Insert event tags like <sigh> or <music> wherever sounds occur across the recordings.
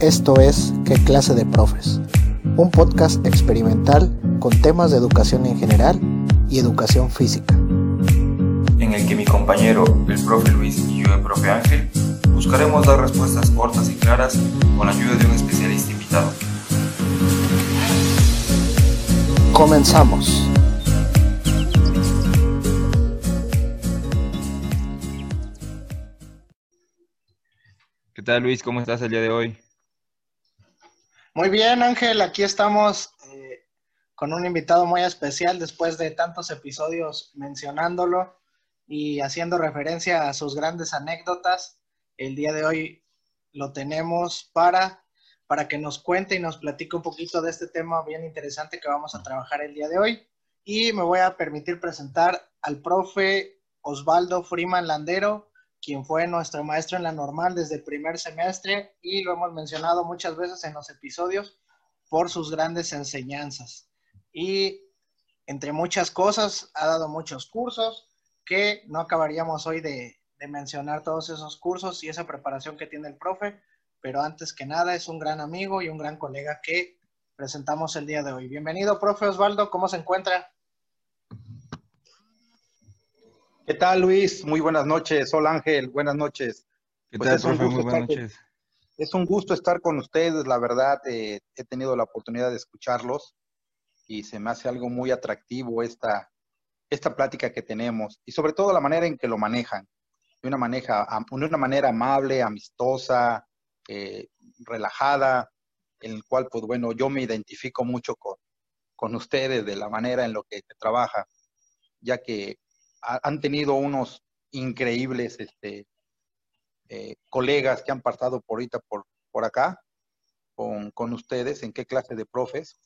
Esto es ¿Qué clase de profes? Un podcast experimental con temas de educación en general y educación física. En el que mi compañero, el profe Luis y yo, el profe Ángel, buscaremos dar respuestas cortas y claras con la ayuda de un especialista invitado. Comenzamos. ¿Qué tal Luis? ¿Cómo estás el día de hoy? Muy bien, Ángel, aquí estamos eh, con un invitado muy especial después de tantos episodios mencionándolo y haciendo referencia a sus grandes anécdotas. El día de hoy lo tenemos para, para que nos cuente y nos platique un poquito de este tema bien interesante que vamos a trabajar el día de hoy. Y me voy a permitir presentar al profe Osvaldo Freeman Landero, quien fue nuestro maestro en la normal desde el primer semestre y lo hemos mencionado muchas veces en los episodios por sus grandes enseñanzas. Y entre muchas cosas, ha dado muchos cursos que no acabaríamos hoy de, mencionar todos esos cursos y esa preparación que tiene el profe, pero antes que nada es un gran amigo y un gran colega que presentamos el día de hoy. Bienvenido, profe Osvaldo, ¿cómo se encuentra? ¿Qué tal, Luis? Muy buenas noches. Hola, Ángel. Buenas noches. ¿Qué pues tal, profe? Muy buenas noches. Es un gusto estar con ustedes, la verdad. Eh, he tenido la oportunidad de escucharlos y se me hace algo muy atractivo esta, esta plática que tenemos y sobre todo la manera en que lo manejan. De una, maneja, de una manera amable, amistosa, eh, relajada, en el cual, pues bueno, yo me identifico mucho con, con ustedes de la manera en lo que se trabaja, ya que han tenido unos increíbles este, eh, colegas que han pasado por ahorita por, por acá con, con, ustedes, en qué clase de profes.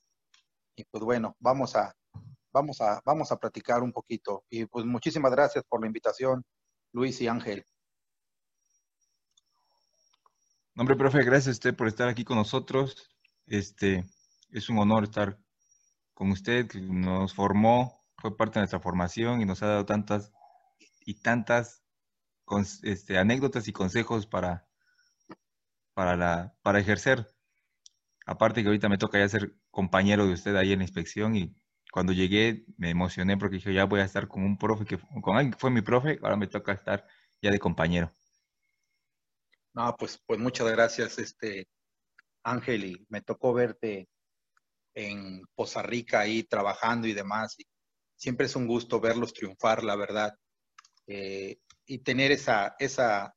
Y pues bueno, vamos a, vamos, a, vamos a platicar un poquito. Y pues muchísimas gracias por la invitación, Luis y Ángel. Hombre, profe, gracias a usted por estar aquí con nosotros. Este, es un honor estar con usted, que nos formó fue parte de nuestra formación y nos ha dado tantas y tantas este, anécdotas y consejos para, para, la, para ejercer. Aparte que ahorita me toca ya ser compañero de usted ahí en la inspección y cuando llegué me emocioné porque dije, ya voy a estar con un profe que con alguien que fue mi profe, ahora me toca estar ya de compañero. No, pues, pues muchas gracias, este Ángel, y me tocó verte en Poza Rica ahí trabajando y demás. Y siempre es un gusto verlos triunfar, la verdad, eh, y tener esa, esa,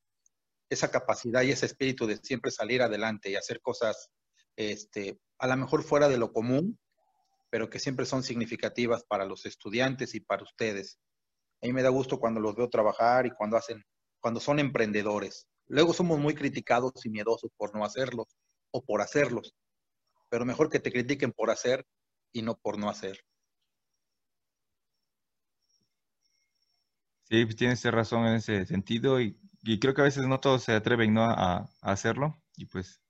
esa capacidad y ese espíritu de siempre salir adelante y hacer cosas, este, a lo mejor fuera de lo común, pero que siempre son significativas para los estudiantes y para ustedes. A mí me da gusto cuando los veo trabajar y cuando hacen, cuando son emprendedores. Luego somos muy criticados y miedosos por no hacerlos o por hacerlos, pero mejor que te critiquen por hacer y no por no hacer. Sí, pues tienes razón en ese sentido y, creo que a veces no todos se atreven ¿no? a, hacerlo y pues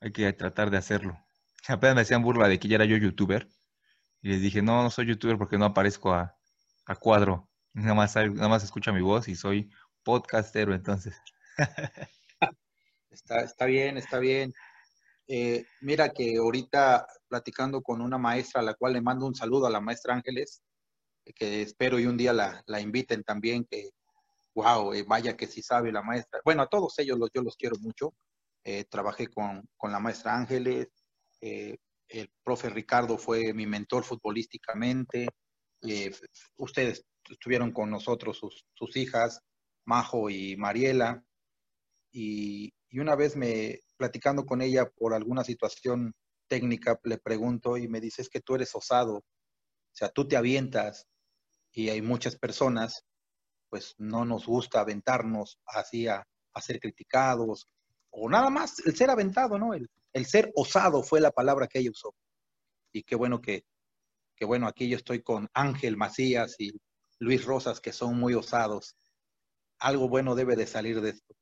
hay que tratar de hacerlo. <laughs> Apenas me hacían burla de que ya era yo youtuber y les dije, no, no soy youtuber porque no aparezco a, cuadro, nada más, nada más escucha mi voz y soy podcastero entonces. <laughs> está, está bien, está bien. Eh, mira que ahorita platicando con una maestra a la cual le mando un saludo a la maestra Ángeles, que espero y un día la, la inviten también, que wow, eh, vaya que sí sabe la maestra. Bueno, a todos ellos los, yo los quiero mucho. Eh, trabajé con, con, la maestra Ángeles, eh, el profe Ricardo fue mi mentor futbolísticamente, ustedes estuvieron con nosotros, sus, sus, hijas, Majo y Mariela, y, y una vez me, platicando con ella por alguna situación técnica, le pregunto y me dice, es que tú eres osado, o sea, tú te avientas, y hay muchas personas, pues no nos gusta aventarnos así a, ser criticados, o nada más el ser aventado, ¿no? El, ser osado fue la palabra que ella usó. Y qué bueno que, que, bueno, aquí yo estoy con Ángel Macías y Luis Rosas, que son muy osados. Algo bueno debe de salir de esto.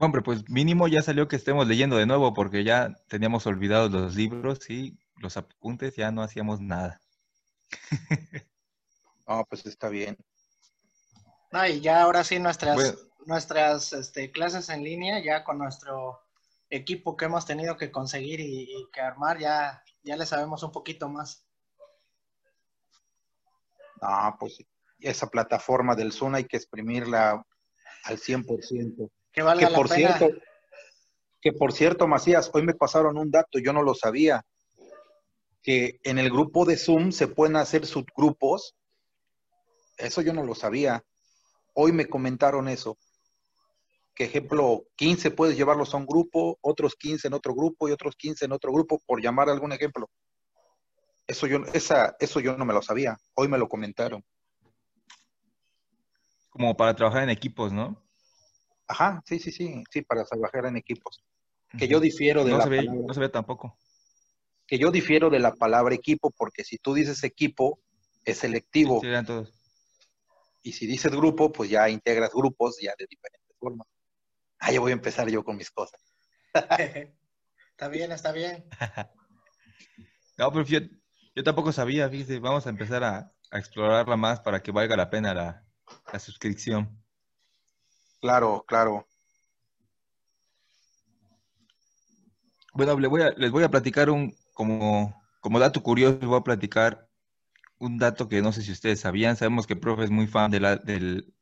Hombre, pues mínimo ya salió que estemos leyendo de nuevo, porque ya teníamos olvidados los libros y los apuntes ya no hacíamos nada. <laughs> Ah, pues está bien. No, y ya ahora sí nuestras, nuestras este, clases en línea, ya con nuestro equipo que hemos tenido que conseguir y, que armar, ya, ya le sabemos un poquito más. Ah, pues esa plataforma del Zoom hay que exprimirla al 100%. Que valga por la pena. cierto, que por cierto, Macías, hoy me pasaron un dato, yo no lo sabía, que en el grupo de Zoom se pueden hacer subgrupos. Eso yo no lo sabía. Hoy me comentaron eso. Que ejemplo, 15 puedes llevarlos a un grupo, otros 15 en otro grupo y otros 15 en otro grupo, por llamar algún ejemplo. Eso yo, esa, eso yo no me lo sabía. Hoy me lo comentaron. Como para trabajar en equipos, ¿no? Ajá, sí, sí, sí, sí, para trabajar en equipos. Que yo difiero de no la se ve, palabra, No se ve tampoco. que yo difiero de la palabra equipo, porque si tú dices equipo, es selectivo. Sí, eran todos. Y si dices grupo, pues ya integras grupos ya de diferentes formas. Ah, ya voy a empezar yo con mis cosas. <laughs> está bien, está bien. <laughs> No, pero yo, yo tampoco sabía, fíjese, vamos a empezar a, a explorarla más para que valga la pena la, la suscripción. Claro, claro. Bueno, le voy a- les voy a platicar un, como, como dato curioso, les voy a platicar un dato que no sé si ustedes sabían. Sabemos que el profe es muy fan de la- del,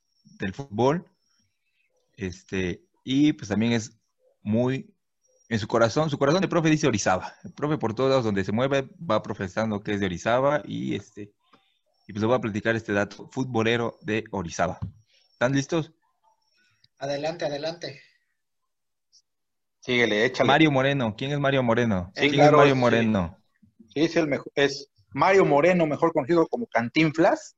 del fútbol. Este, y pues también es muy, en su corazón, su corazón de profe dice Orizaba. El profe por todos lados donde se mueve va profesando que es de Orizaba y este, y pues les voy a platicar este dato futbolero de Orizaba. ¿Están listos? Adelante, adelante. Síguele, échale. Mario Moreno. ¿Quién es Mario Moreno? Sí, ¿Quién claro, es Mario. Moreno? Sí, es el mejor, es Mario Moreno, mejor conocido como Cantinflas.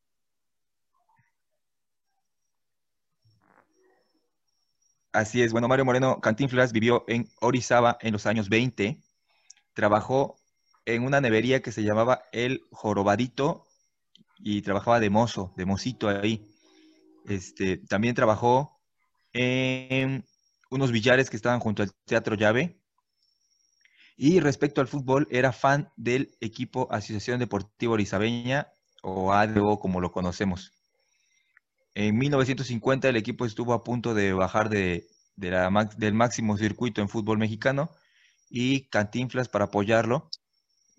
Así es, bueno, Mario Moreno Cantinflas vivió en Orizaba en los años 20, trabajó en una nevería que se llamaba El Jorobadito y trabajaba de mozo, de mocito ahí. Este, también trabajó en unos billares que estaban junto al Teatro Llave. Y respecto al fútbol, era fan del equipo Asociación Deportiva Orizabeña, o ADO como lo conocemos. En 1950 el equipo estuvo a punto de bajar de, del máximo circuito en fútbol mexicano y Cantinflas para apoyarlo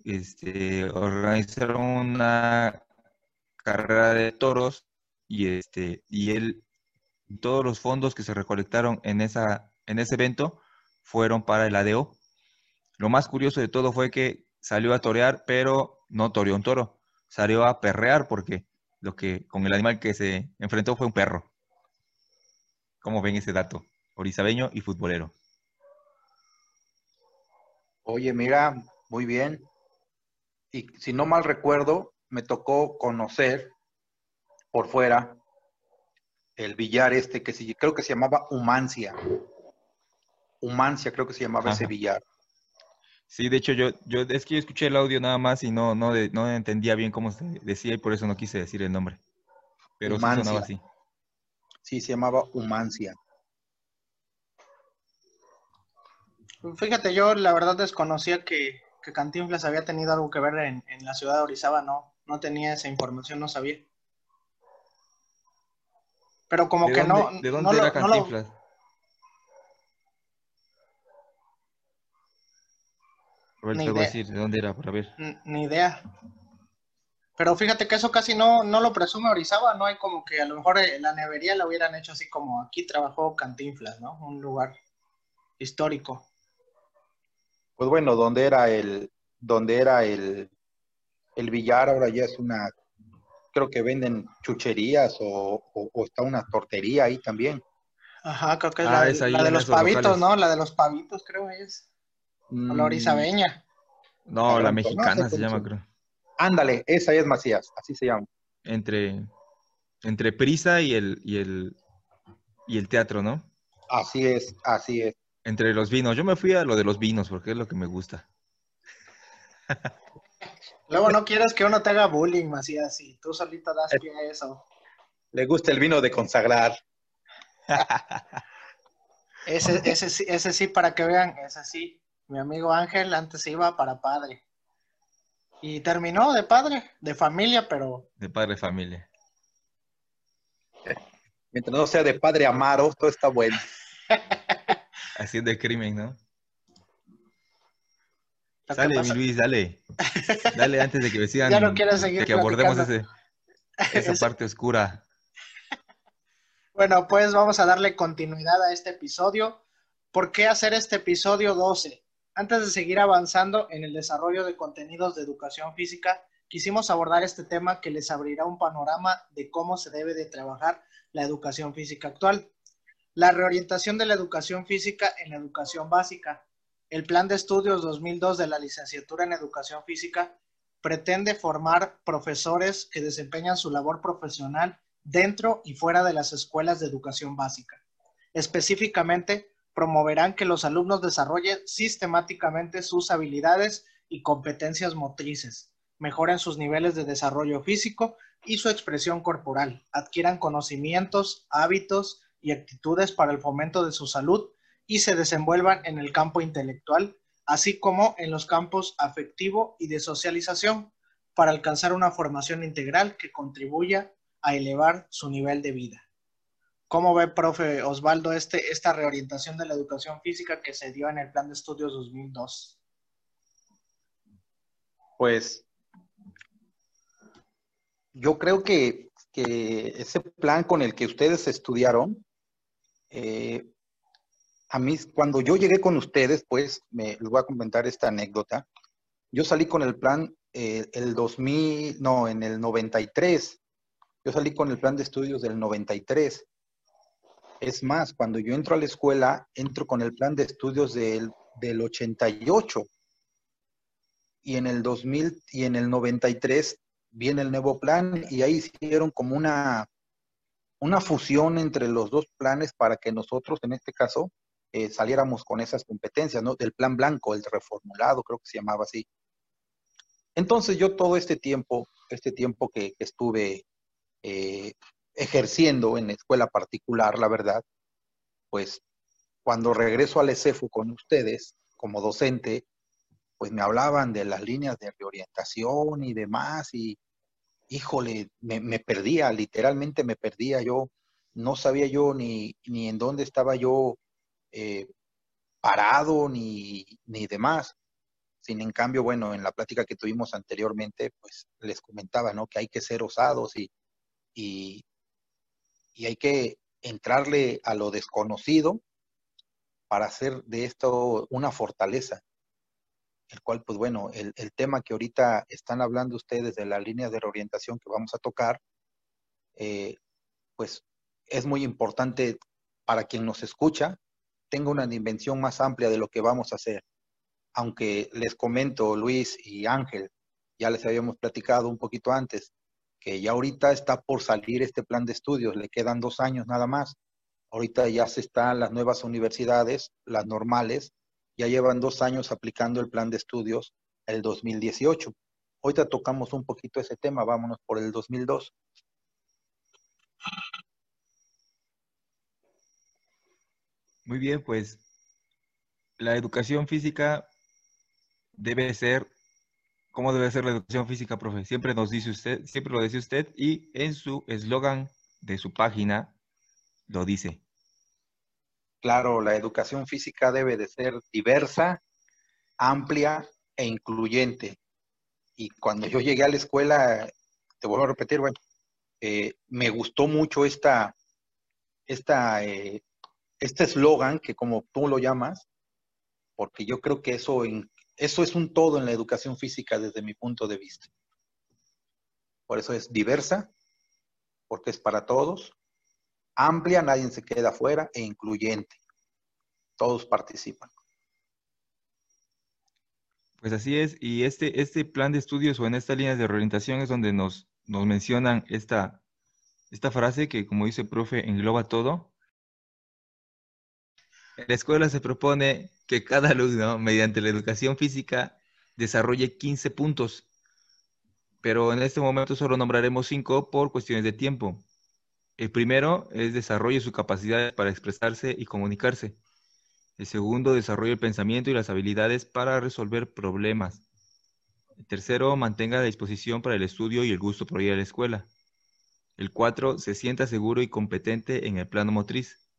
este, organizaron una carrera de toros y, este, y él, todos los fondos que se recolectaron en, esa, en ese evento fueron para el ADO. Lo más curioso de todo fue que salió a torear, pero no toreó un toro, salió a perrear porque lo que con el animal que se enfrentó fue un perro. ¿Cómo ven ese dato? Orizabeño y futbolero. Oye, mira, muy bien. Y si no mal recuerdo, me tocó conocer por fuera el billar este que se, creo que se llamaba Humancia. Humancia, creo que se llamaba ese Ajá. billar. Sí, de hecho yo, yo es que yo escuché el audio nada más y no, no, de- no entendía bien cómo se decía y por eso no quise decir el nombre. Pero sí Humancia. sonaba así. Sí, se llamaba Humancia. Fíjate, yo la verdad desconocía que, que Cantinflas había tenido algo que ver en, en la ciudad de Orizaba, no, no tenía esa información, no sabía. Pero como ¿De que dónde, no, ¿de no dónde lo- era no lo- Cantinflas? Ahorita Ni te voy a idea. decir de dónde era, para ver. N- Ni idea. Pero fíjate que eso casi no, no lo presume Orizaba, no hay como que a lo mejor eh, la nevería la hubieran hecho así como aquí trabajó Cantinflas, ¿no? Un lugar histórico. Pues bueno, donde era el, donde era el, el billar, ahora ya es una, creo que venden chucherías o, o- o está una tortería ahí también. Ajá, creo que es Ah, la, es ahí la de los pavitos, locales. ¿no? La de los pavitos, creo es. O la Mm, orizabeña. No, la no mexicana se llama, creo. Ándale, esa es Macías, así se llama. Entre, entre Prisa y el, y el, y el teatro, ¿no? Así es, así es. Entre los vinos. Yo me fui a lo de los vinos porque es lo que me gusta. <laughs> Luego no quieres que uno te haga bullying, Macías, y tú solito das pie a eso. Le gusta el vino de consagrar. <laughs> Ese, ese, sí- ese sí, para que vean, ese sí. Mi amigo Ángel antes iba para padre. Y terminó de padre, de familia, pero De padre de familia. Mientras no sea de padre Amaro, todo está bueno. <laughs> Haciendo el crimen, ¿no? Dale, mi Luis, dale. <laughs> Dale antes de que me sigan. Ya no quiero seguir que abordemos ese, <laughs> esa parte oscura. Bueno, pues vamos a darle continuidad a este episodio. ¿Por qué hacer este episodio 12? Antes de seguir avanzando en el desarrollo de contenidos de educación física, quisimos abordar este tema que les abrirá un panorama de cómo se debe de trabajar la educación física actual. La reorientación de la educación física en la educación básica. El Plan de Estudios 2002 de la Licenciatura en Educación Física pretende formar profesores que desempeñan su labor profesional dentro y fuera de las escuelas de educación básica. Específicamente, promoverán que los alumnos desarrollen sistemáticamente sus habilidades y competencias motrices, mejoren sus niveles de desarrollo físico y su expresión corporal, adquieran conocimientos, hábitos y actitudes para el fomento de su salud y se desenvuelvan en el campo intelectual, así como en los campos afectivo y de socialización, para alcanzar una formación integral que contribuya a elevar su nivel de vida. ¿Cómo ve, profe Osvaldo, este, esta reorientación de la educación física que se dio en el Plan de Estudios 2002? Pues yo creo que, que ese plan con el que ustedes estudiaron, eh, a mí, cuando yo llegué con ustedes, pues, me, les voy a comentar esta anécdota. Yo salí con el plan eh, el 2000, no, en el 93. Yo salí con el plan de estudios del 93. Es más, cuando yo entro a la escuela, entro con el plan de estudios del, del 88. Y en el 2000 y en el 93 viene el nuevo plan y ahí hicieron como una, una fusión entre los dos planes para que nosotros, en este caso, eh, saliéramos con esas competencias, ¿no? Del plan blanco, el reformulado, creo que se llamaba así. Entonces yo todo este tiempo, este tiempo que, estuve eh, ejerciendo en escuela particular, la verdad, pues cuando regreso al ESEFU con ustedes como docente, pues me hablaban de las líneas de reorientación y demás, y híjole, me, me perdía, literalmente me perdía, yo no sabía yo ni, ni en dónde estaba yo eh, parado ni, ni demás. Sin en cambio, bueno, en la plática que tuvimos anteriormente, pues les comentaba, ¿no? Que hay que ser osados y, y, y hay que entrarle a lo desconocido para hacer de esto una fortaleza. El cual, pues bueno, el, el tema que ahorita están hablando ustedes de la línea de reorientación que vamos a tocar, eh, pues es muy importante para quien nos escucha, tenga una dimensión más amplia de lo que vamos a hacer. Aunque les comento, Luis y Ángel, ya les habíamos platicado un poquito antes, que ya ahorita está por salir este plan de estudios, le quedan dos años nada más. Ahorita ya se están las nuevas universidades, las normales, ya llevan dos años aplicando el plan de estudios, el 2018. Ahorita tocamos un poquito ese tema, vámonos por el 2002. Muy bien, pues la educación física debe ser, ¿cómo debe ser la educación física, profe? Siempre nos dice usted, siempre lo dice usted y en su eslogan de su página lo dice. Claro, la educación física debe de ser diversa, amplia e incluyente. Y cuando yo llegué a la escuela, te vuelvo a repetir, bueno, eh, me gustó mucho esta, esta eh, este eslogan, que como tú lo llamas, porque yo creo que eso, eso es un todo en la educación física desde mi punto de vista. Por eso es diversa, porque es para todos, amplia, nadie se queda afuera, e incluyente. Todos participan. Pues así es, y este, este plan de estudios o en estas líneas de orientación es donde nos, nos mencionan esta, esta frase que, como dice el profe, engloba todo, la escuela se propone que cada alumno, mediante la educación física, desarrolle 15 puntos, pero en este momento solo nombraremos 5 por cuestiones de tiempo. El primero es desarrolle su capacidad para expresarse y comunicarse. El segundo, desarrolle el pensamiento y las habilidades para resolver problemas. El tercero, mantenga la disposición para el estudio y el gusto por ir a la escuela. El 4, se sienta seguro y competente en el plano motriz.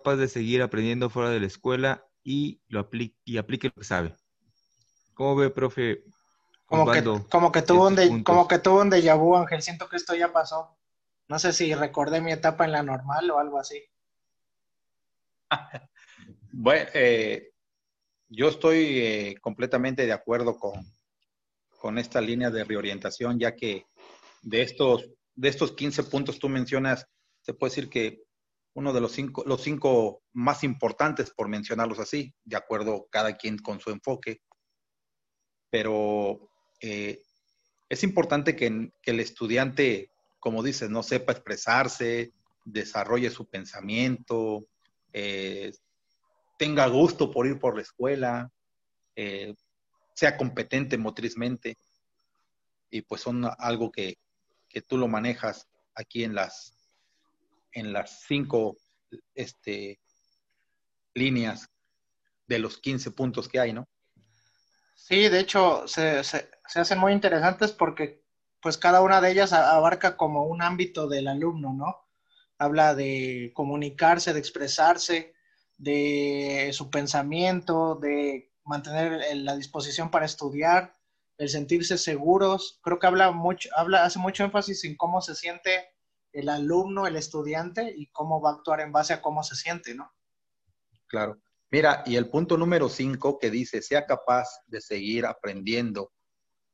Capaz de seguir aprendiendo fuera de la escuela y, lo aplique, y aplique lo que sabe. ¿Cómo ve, profe? Como que, como, que tuvo un de, como que tuvo un déjà vu, Ángel. Siento que esto ya pasó. No sé si recordé mi etapa en la normal o algo así. <laughs> bueno, eh, yo estoy eh, completamente de acuerdo con, con esta línea de reorientación, ya que de estos, de estos 15 puntos tú mencionas, se puede decir que uno de los cinco, los cinco más importantes, por mencionarlos así, de acuerdo cada quien con su enfoque. Pero eh, es importante que, el estudiante, como dices, no sepa expresarse, desarrolle su pensamiento, eh, tenga gusto por ir por la escuela, eh, sea competente motrizmente. Y pues son algo que, que tú lo manejas aquí en las, en las cinco este, líneas de los 15 puntos que hay, ¿no? Sí, de hecho, se, se, se, hacen muy interesantes porque pues cada una de ellas abarca como un ámbito del alumno, ¿no? Habla de comunicarse, de expresarse, de su pensamiento, de mantener la disposición para estudiar, el sentirse seguros. Creo que habla mucho, habla, hace mucho énfasis en cómo se siente el alumno, el estudiante y cómo va a actuar en base a cómo se siente, ¿no? Claro. Mira, y el punto número cinco que dice, sea capaz de seguir aprendiendo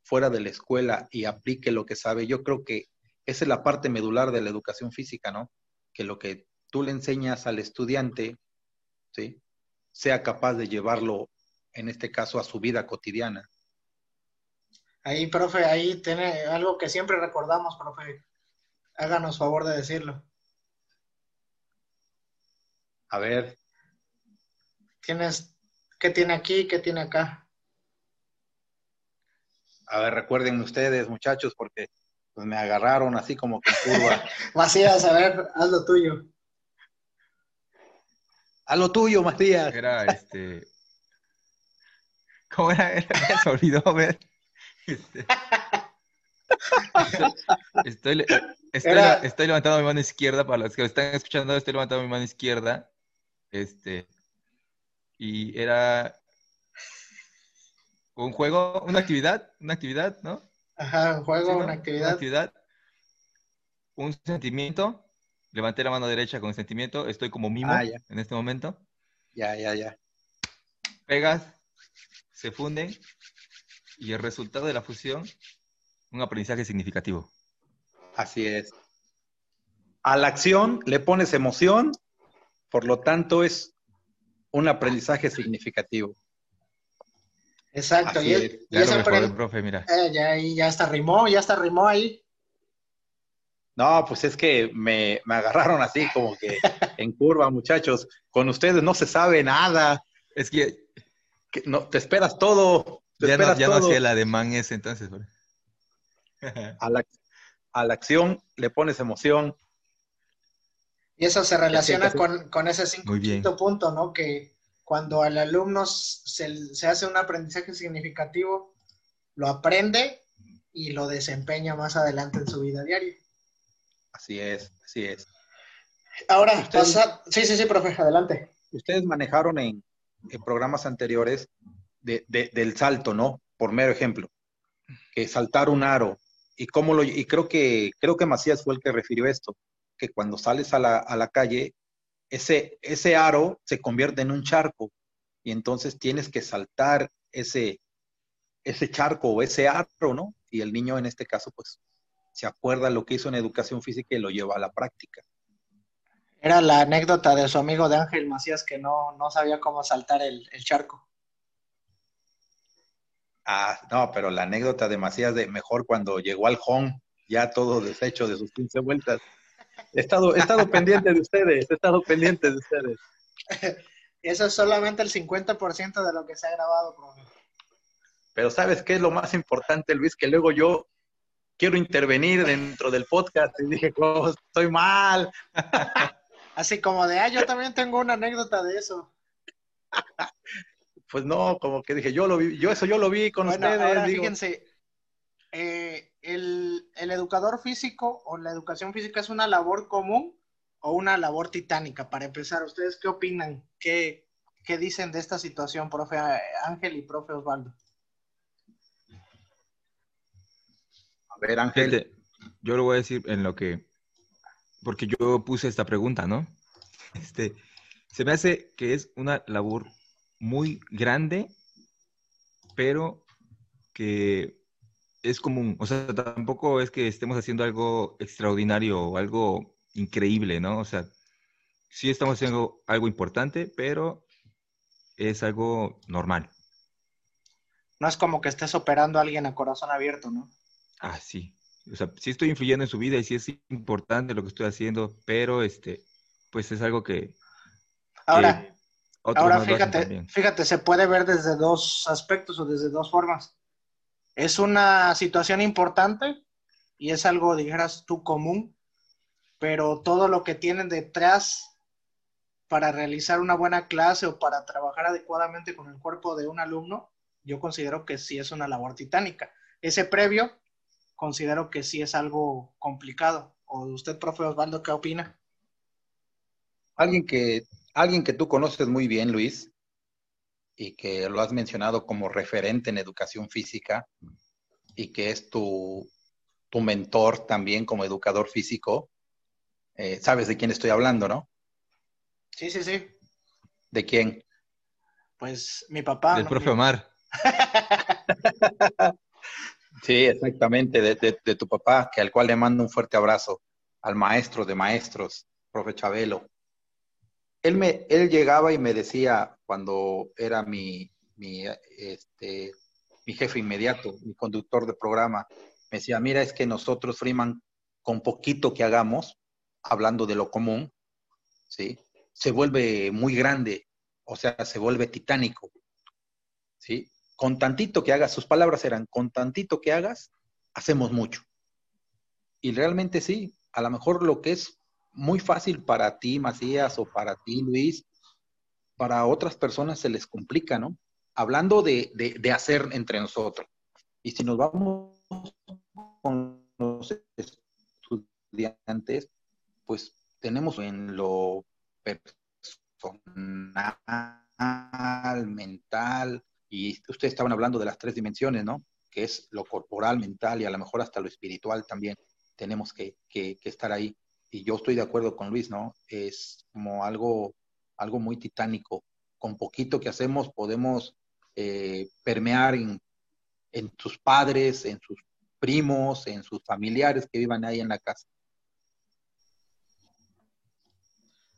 fuera de la escuela y aplique lo que sabe, yo creo que esa es la parte medular de la educación física, ¿no? Que lo que tú le enseñas al estudiante, ¿sí? Sea capaz de llevarlo, en este caso, a su vida cotidiana. Ahí, profe, ahí tiene algo que siempre recordamos, profe. Háganos favor de decirlo. A ver. Tienes, ¿qué tiene aquí? ¿Qué tiene acá? A ver, recuerden ustedes, muchachos, porque pues, me agarraron así como que curva. <laughs> Macías, a ver, haz lo tuyo. Haz lo tuyo, Matías. Era este. ¿Cómo era? era <laughs> se olvidó ver. Este... <laughs> Estoy, estoy, levantando mi mano izquierda, para los que lo están escuchando, estoy levantando mi mano izquierda. Este, y era un juego, una actividad, una actividad, ¿no? Ajá, un juego, una actividad. Una actividad, un sentimiento. Levanté la mano derecha con sentimiento, estoy como mimo ah, en este momento. Ya, ya, ya. Pegas, se funden y el resultado de la fusión un aprendizaje significativo. Así es. A la acción le pones emoción, por lo tanto es un aprendizaje significativo. Exacto. y, ya, profe, mira. Eh, ya, ya hasta rimó, ya hasta rimó ahí. No, pues es que me, agarraron así como que <laughs> en curva, muchachos. Con ustedes no se sabe nada. Es que, no, te esperas todo. ya no, ya no hacía el ademán ese entonces. <laughs> A la, a la acción le pones emoción. Y eso se relaciona con, con, ese quinto punto, ¿no? Que cuando al alumno se, se, hace un aprendizaje significativo, lo aprende y lo desempeña más adelante en su vida diaria. Así es, así es. Ahora, pasa... Sí, sí, sí, profe, adelante. Ustedes manejaron en, en programas anteriores de, de, del salto, ¿no? Por mero ejemplo, que saltar un aro, y cómo lo y creo que creo que Macías fue el que refirió esto, que cuando sales a la, a la calle ese ese aro se convierte en un charco y entonces tienes que saltar ese ese charco o ese aro, ¿no? Y el niño en este caso pues se acuerda lo que hizo en educación física y lo lleva a la práctica. Era la anécdota de su amigo de Ángel Macías que no, no sabía cómo saltar el, el charco. Ah, no, pero la anécdota de Macías de mejor cuando llegó al home, ya todo deshecho de sus 15 vueltas. He estado, he estado pendiente de ustedes, he estado pendiente de ustedes. <laughs> Eso es solamente el 50% de lo que se ha grabado, profe. Pero ¿sabes qué es lo más importante, Luis? Que luego yo quiero intervenir dentro del podcast y dije, oh, estoy mal. <laughs> Así como de, ah, yo también tengo una anécdota de eso. <laughs> pues no, como que dije, yo lo vi, yo eso yo lo vi con ustedes. fíjense, eh, el, educador físico o la educación física es una labor común o una labor titánica? Para empezar, ¿ustedes qué opinan? ¿Qué, qué dicen de esta situación, profe Ángel y profe Osvaldo? A ver, Ángel. yo lo voy a decir en lo que, porque yo puse esta pregunta, ¿no? Este, se me hace que es una labor muy grande, pero que es común. O sea, tampoco es que estemos haciendo algo extraordinario o algo increíble, ¿no? O sea, sí estamos haciendo algo importante, pero es algo normal. No es como que estés operando a alguien a corazón abierto, ¿no? Ah, sí. O sea, sí estoy influyendo en su vida y sí es importante lo que estoy haciendo, pero este, pues es algo que. Ahora, ahora fíjate, fíjate, se puede ver desde dos aspectos o desde dos formas. Es una situación importante y es algo, dijeras tú, común, pero todo lo que tienen detrás para realizar una buena clase o para trabajar adecuadamente con el cuerpo de un alumno, yo considero que sí es una labor titánica. Ese previo, considero que sí es algo complicado. ¿O usted, profe Osvaldo, qué opina? Alguien que, alguien que tú conoces muy bien, Luis, y que lo has mencionado como referente en educación física, y que es tu, tu mentor también como educador físico, eh, sabes de quién estoy hablando, ¿no? Sí, sí, sí. ¿De quién? Pues mi papá. Del profe Omar. <laughs> sí, exactamente, de, tu papá, que al cual le mando un fuerte abrazo, al maestro de maestros, profe Chabelo. Él, me, él llegaba y me decía, cuando era mi, mi, este, mi jefe inmediato, mi conductor de programa, me decía, mira, es que nosotros, Freeman, con poquito que hagamos, hablando de lo común, ¿sí? se vuelve muy grande, o sea, se vuelve titánico. ¿sí? Con tantito que hagas, sus palabras eran, con tantito que hagas, hacemos mucho. Y realmente sí, a lo mejor lo que es muy fácil para ti, Macías, o para ti, Luis, para otras personas se les complica, ¿no? Hablando de, de hacer entre nosotros. Y si nos vamos con los estudiantes, pues tenemos en lo personal, mental, y ustedes estaban hablando de las tres dimensiones, ¿no? Que es lo corporal, mental y a lo mejor hasta lo espiritual también. Tenemos que, estar ahí. Y yo estoy de acuerdo con Luis, ¿no? Es como algo, algo muy titánico. Con poquito que hacemos podemos eh, permear en, en sus padres, en sus primos, en sus familiares que vivan ahí en la casa.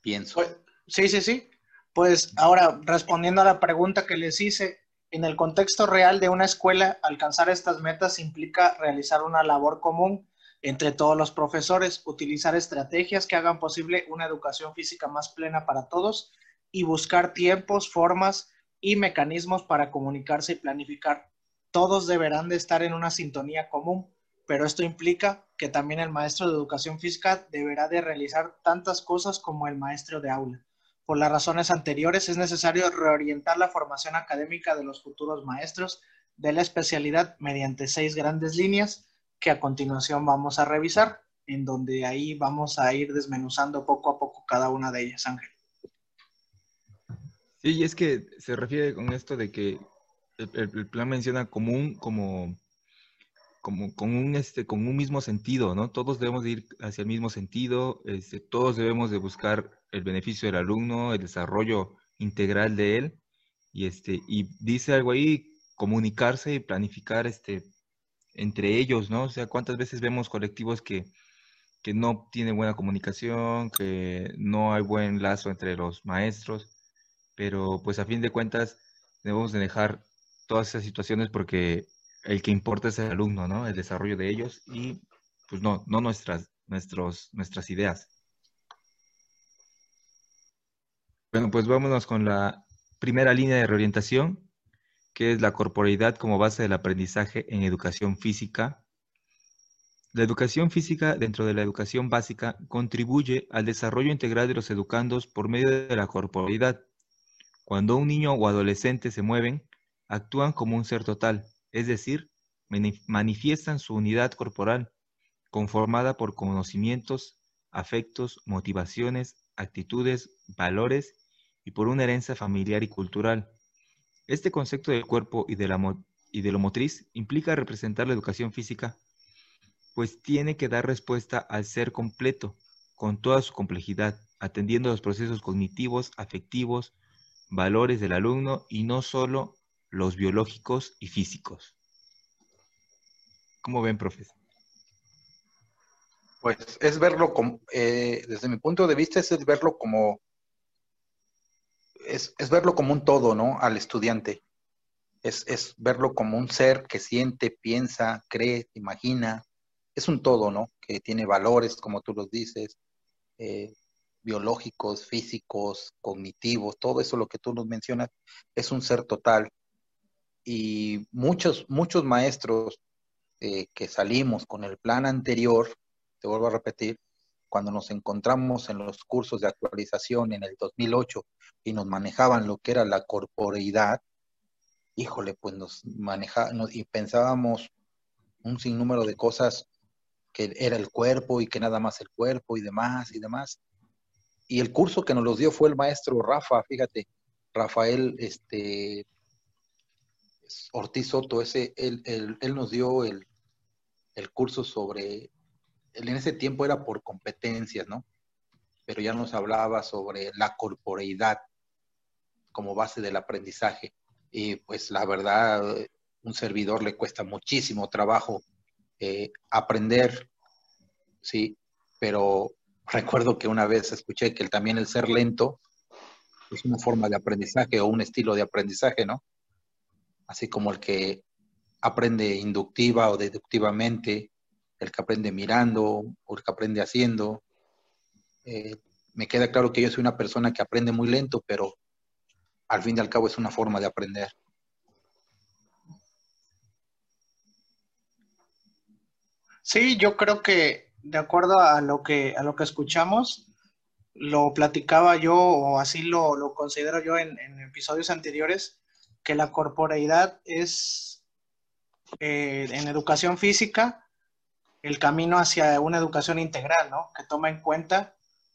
pienso. Pues, sí, sí, sí. Pues ahora, respondiendo a la pregunta que les hice, en el contexto real de una escuela, alcanzar estas metas implica realizar una labor común entre todos los profesores, utilizar estrategias que hagan posible una educación física más plena para todos y buscar tiempos, formas y mecanismos para comunicarse y planificar. Todos deberán de estar en una sintonía común pero esto implica que también el maestro de educación física deberá de realizar tantas cosas como el maestro de aula. Por las razones anteriores, es necesario reorientar la formación académica de los futuros maestros de la especialidad mediante seis grandes líneas que a continuación vamos a revisar, en donde ahí vamos a ir desmenuzando poco a poco cada una de ellas, Ángel. Sí, y es que se refiere con esto de que el, plan menciona común como como con un, este, con un mismo sentido, ¿no? Todos debemos de ir hacia el mismo sentido, este, todos debemos de buscar el beneficio del alumno, el desarrollo integral de él, y, este, y dice algo ahí, comunicarse y planificar este, entre ellos, ¿no? O sea, ¿cuántas veces vemos colectivos que, que no tienen buena comunicación, que no hay buen lazo entre los maestros, pero pues a fin de cuentas debemos de dejar todas esas situaciones porque el que importa es el alumno, ¿no? El desarrollo de ellos y pues no, no nuestras, nuestras ideas. Bueno, pues vámonos con la primera línea de reorientación, que es la corporalidad como base del aprendizaje en educación física. La educación física dentro de la educación básica contribuye al desarrollo integral de los educandos por medio de la corporalidad. Cuando un niño o adolescente se mueven, actúan como un ser total, es decir, manifiestan su unidad corporal, conformada por conocimientos, afectos, motivaciones, actitudes, valores y por una herencia familiar y cultural. Este concepto del cuerpo y de, la, y de lo motriz implica representar la educación física, pues tiene que dar respuesta al ser completo, con toda su complejidad, atendiendo los procesos cognitivos, afectivos, valores del alumno y no solo los biológicos y físicos. ¿Cómo ven, profesor? Pues es verlo como, eh, desde mi punto de vista, es verlo como, es, verlo como un todo, ¿no? Al estudiante. Es, es, verlo como un ser que siente, piensa, cree, imagina. Es un todo, ¿no? Que tiene valores, como tú los dices, eh, biológicos, físicos, cognitivos, todo eso lo que tú nos mencionas, es un ser total. Y muchos, muchos maestros eh, que salimos con el plan anterior, te vuelvo a repetir, cuando nos encontramos en los cursos de actualización en el 2008 y nos manejaban lo que era la corporeidad, híjole, pues nos manejaban y pensábamos un sinnúmero de cosas que era el cuerpo y que nada más el cuerpo y demás y demás. Y el curso que nos los dio fue el maestro Rafa, fíjate, Rafael este, Ortiz Soto, ese, él, él nos dio el, el curso sobre en ese tiempo era por competencias, ¿no? Pero ya nos hablaba sobre la corporeidad como base del aprendizaje. Y pues la verdad, un servidor le cuesta muchísimo trabajo eh, aprender, sí, pero recuerdo que una vez escuché que también el ser lento es una forma de aprendizaje o un estilo de aprendizaje, ¿no? Así como el que aprende inductiva o deductivamente, el que aprende mirando o el que aprende haciendo. Eh, me queda claro que yo soy una persona que aprende muy lento, pero al fin y al cabo es una forma de aprender. Sí, yo creo que de acuerdo a lo que, a lo que escuchamos, lo platicaba yo o así lo, considero yo en, episodios anteriores, que la corporeidad es eh, en educación física el camino hacia una educación integral, ¿no? Que toma en cuenta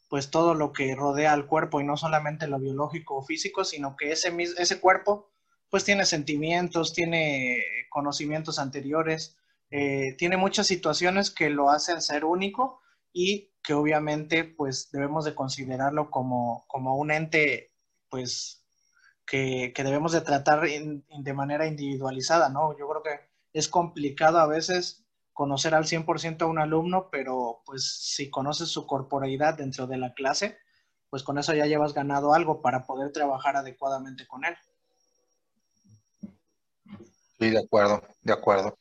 pues todo lo que rodea al cuerpo y no solamente lo biológico o físico, sino que ese, ese cuerpo pues tiene sentimientos, tiene conocimientos anteriores, eh, tiene muchas situaciones que lo hacen ser único y que obviamente pues debemos de considerarlo como, como un ente pues que, que debemos de tratar de manera individualizada, ¿no? Yo creo que es complicado a veces conocer al 100% a un alumno, pero pues si conoces su corporeidad dentro de la clase, pues con eso ya llevas ganado algo para poder trabajar adecuadamente con él. Sí, de acuerdo, de acuerdo.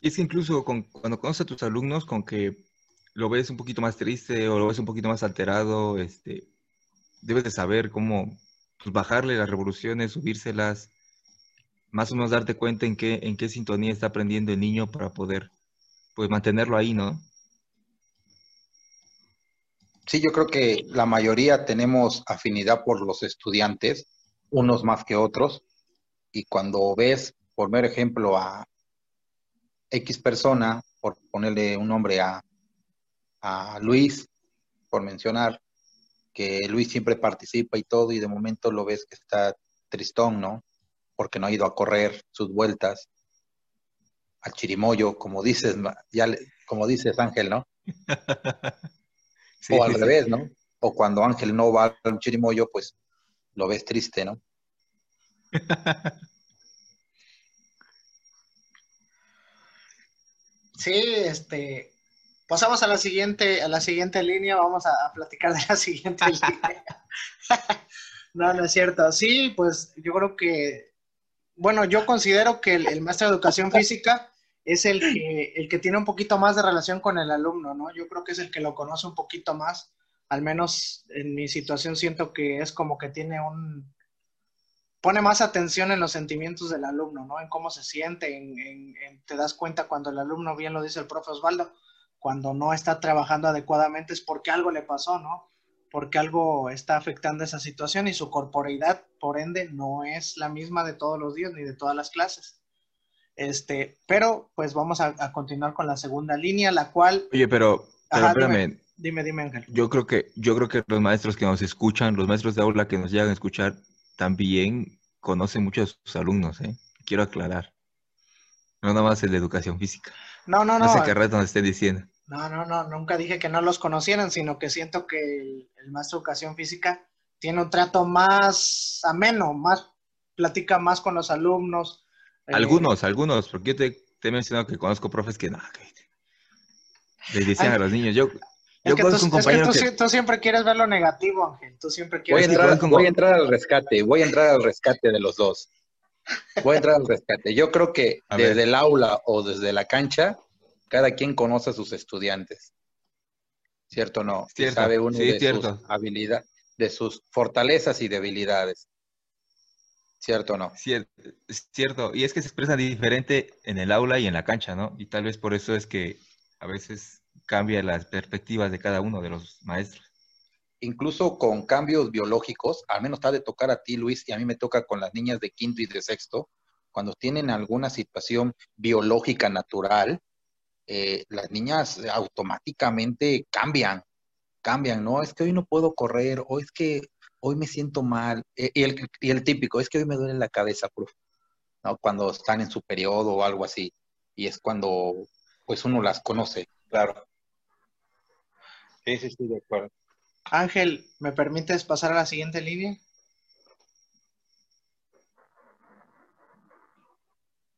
Y es que incluso cuando conoces a tus alumnos, con que lo ves un poquito más triste o lo ves un poquito más alterado, este, debes de saber cómo pues, bajarle las revoluciones, subírselas, más o menos darte cuenta en qué, en qué sintonía está aprendiendo el niño para poder pues mantenerlo ahí, ¿no? Sí, yo creo que la mayoría tenemos afinidad por los estudiantes, unos más que otros, y cuando ves, por mero ejemplo, a X persona, por ponerle un nombre a, a Luis, por mencionar, que Luis siempre participa y todo, y de momento lo ves que está tristón, ¿no? Porque no ha ido a correr sus vueltas al chirimoyo, como dices, ya, como dices Ángel, ¿no? <laughs> o al revés, ¿no? O cuando Ángel no va al chirimoyo, pues lo ves triste, ¿no? <laughs> Sí, este, pasamos a la siguiente, a la siguiente línea, vamos a, a platicar de la siguiente <laughs> línea. no, no es cierto. Sí, pues yo creo que bueno, yo considero que el, maestro de educación <laughs> física es el que, el que tiene un poquito más de relación con el alumno, ¿no? Yo creo que es el que lo conoce un poquito más. Al menos en mi situación siento que es como que tiene un... pone más atención en los sentimientos del alumno, ¿no? En cómo se siente, en, te das cuenta cuando el alumno, bien lo dice el profe Osvaldo, cuando no está trabajando adecuadamente es porque algo le pasó, ¿no? Porque algo está afectando esa situación y su corporeidad, por ende, no es la misma de todos los días ni de todas las clases. Este, pero pues vamos a, continuar con la segunda línea, la cual. Oye, pero, espérame. Dime, dime, Ángel. Yo creo que, yo creo que los maestros que nos escuchan, los maestros de aula que nos llegan a escuchar, también conocen mucho a sus alumnos, ¿eh? Quiero aclarar. No nada más el de educación física. No, no, no. No sé qué reto nos estén diciendo. No, no, no, nunca dije que no los conocieran, sino que siento que el, maestro de educación física tiene un trato más ameno, más platica más con los alumnos. Eh, algunos, algunos, porque yo te, he mencionado que conozco profes que no, que les decían a los niños, yo, yo conozco un compañero que, tú, siempre quieres ver lo negativo, Ángel, tú siempre quieres... Voy a, entrar, voy a entrar al rescate, voy a entrar al rescate de los dos. Voy a entrar al rescate. Yo creo que desde el aula o desde la cancha, cada quien conoce a sus estudiantes. ¿Cierto o no? Sabe uno de sus habilidades, de sus fortalezas y debilidades. ¿Cierto o no? Cierto, cierto. Y es que se expresa diferente en el aula y en la cancha, ¿no? Y tal vez por eso es que a veces cambia las perspectivas de cada uno de los maestros incluso con cambios biológicos, al menos está de tocar a ti, Luis, y a mí me toca con las niñas de quinto y de sexto, cuando tienen alguna situación biológica natural, eh, las niñas automáticamente cambian, cambian, ¿no? Es que hoy no puedo correr, o es que hoy me siento mal, eh, y, el, y, el, típico, es que hoy me duele la cabeza, profe, ¿no? Cuando están en su periodo o algo así, y es cuando, pues uno las conoce, claro. Sí, sí, estoy de acuerdo. Ángel, ¿me permites pasar a la siguiente línea?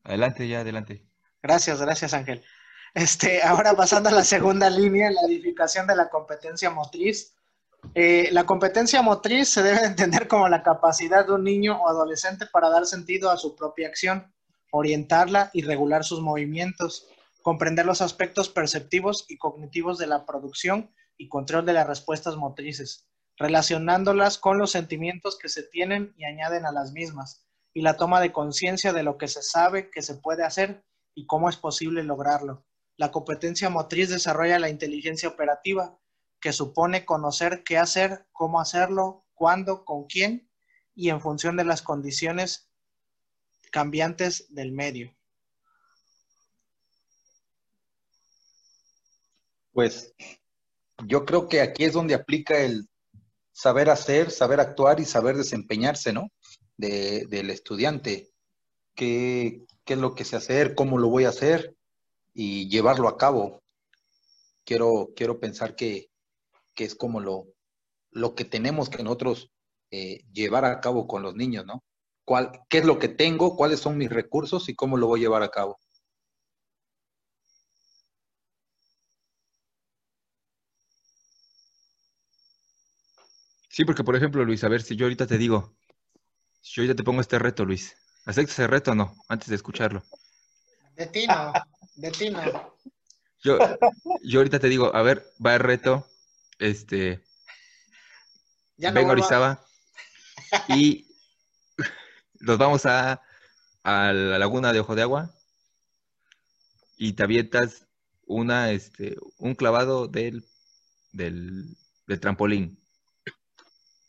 Adelante, ya, adelante. Gracias, gracias, Ángel. Este, ahora pasando a la segunda línea, la edificación de la competencia motriz. Eh, la competencia motriz se debe entender como la capacidad de un niño o adolescente para dar sentido a su propia acción, orientarla y regular sus movimientos, comprender los aspectos perceptivos y cognitivos de la producción y control de las respuestas motrices, relacionándolas con los sentimientos que se tienen y añaden a las mismas, y la toma de conciencia de lo que se sabe que se puede hacer y cómo es posible lograrlo. La competencia motriz desarrolla la inteligencia operativa, que supone conocer qué hacer, cómo hacerlo, cuándo, con quién y en función de las condiciones cambiantes del medio. Pues yo creo que aquí es donde aplica el saber hacer, saber actuar y saber desempeñarse, ¿no? del estudiante. ¿Qué, es lo que sé hacer? ¿Cómo lo voy a hacer? Y llevarlo a cabo. Quiero, quiero pensar que, es como lo, lo que tenemos que nosotros eh, llevar a cabo con los niños, ¿no? ¿Cuál, ¿Qué es lo que tengo? ¿Cuáles son mis recursos? ¿Y cómo lo voy a llevar a cabo? Sí, porque por ejemplo, Luis, a ver si yo ahorita te digo, si yo ahorita te pongo este reto, Luis, ¿aceptas ese reto o no? Antes de escucharlo. De ti no, de ti no. Yo, yo ahorita te digo, a ver, va el reto, este, ya vengo a Orizaba y nos vamos a, a la laguna de Ojo de Agua y te avientas una, este, un clavado del, del, del trampolín.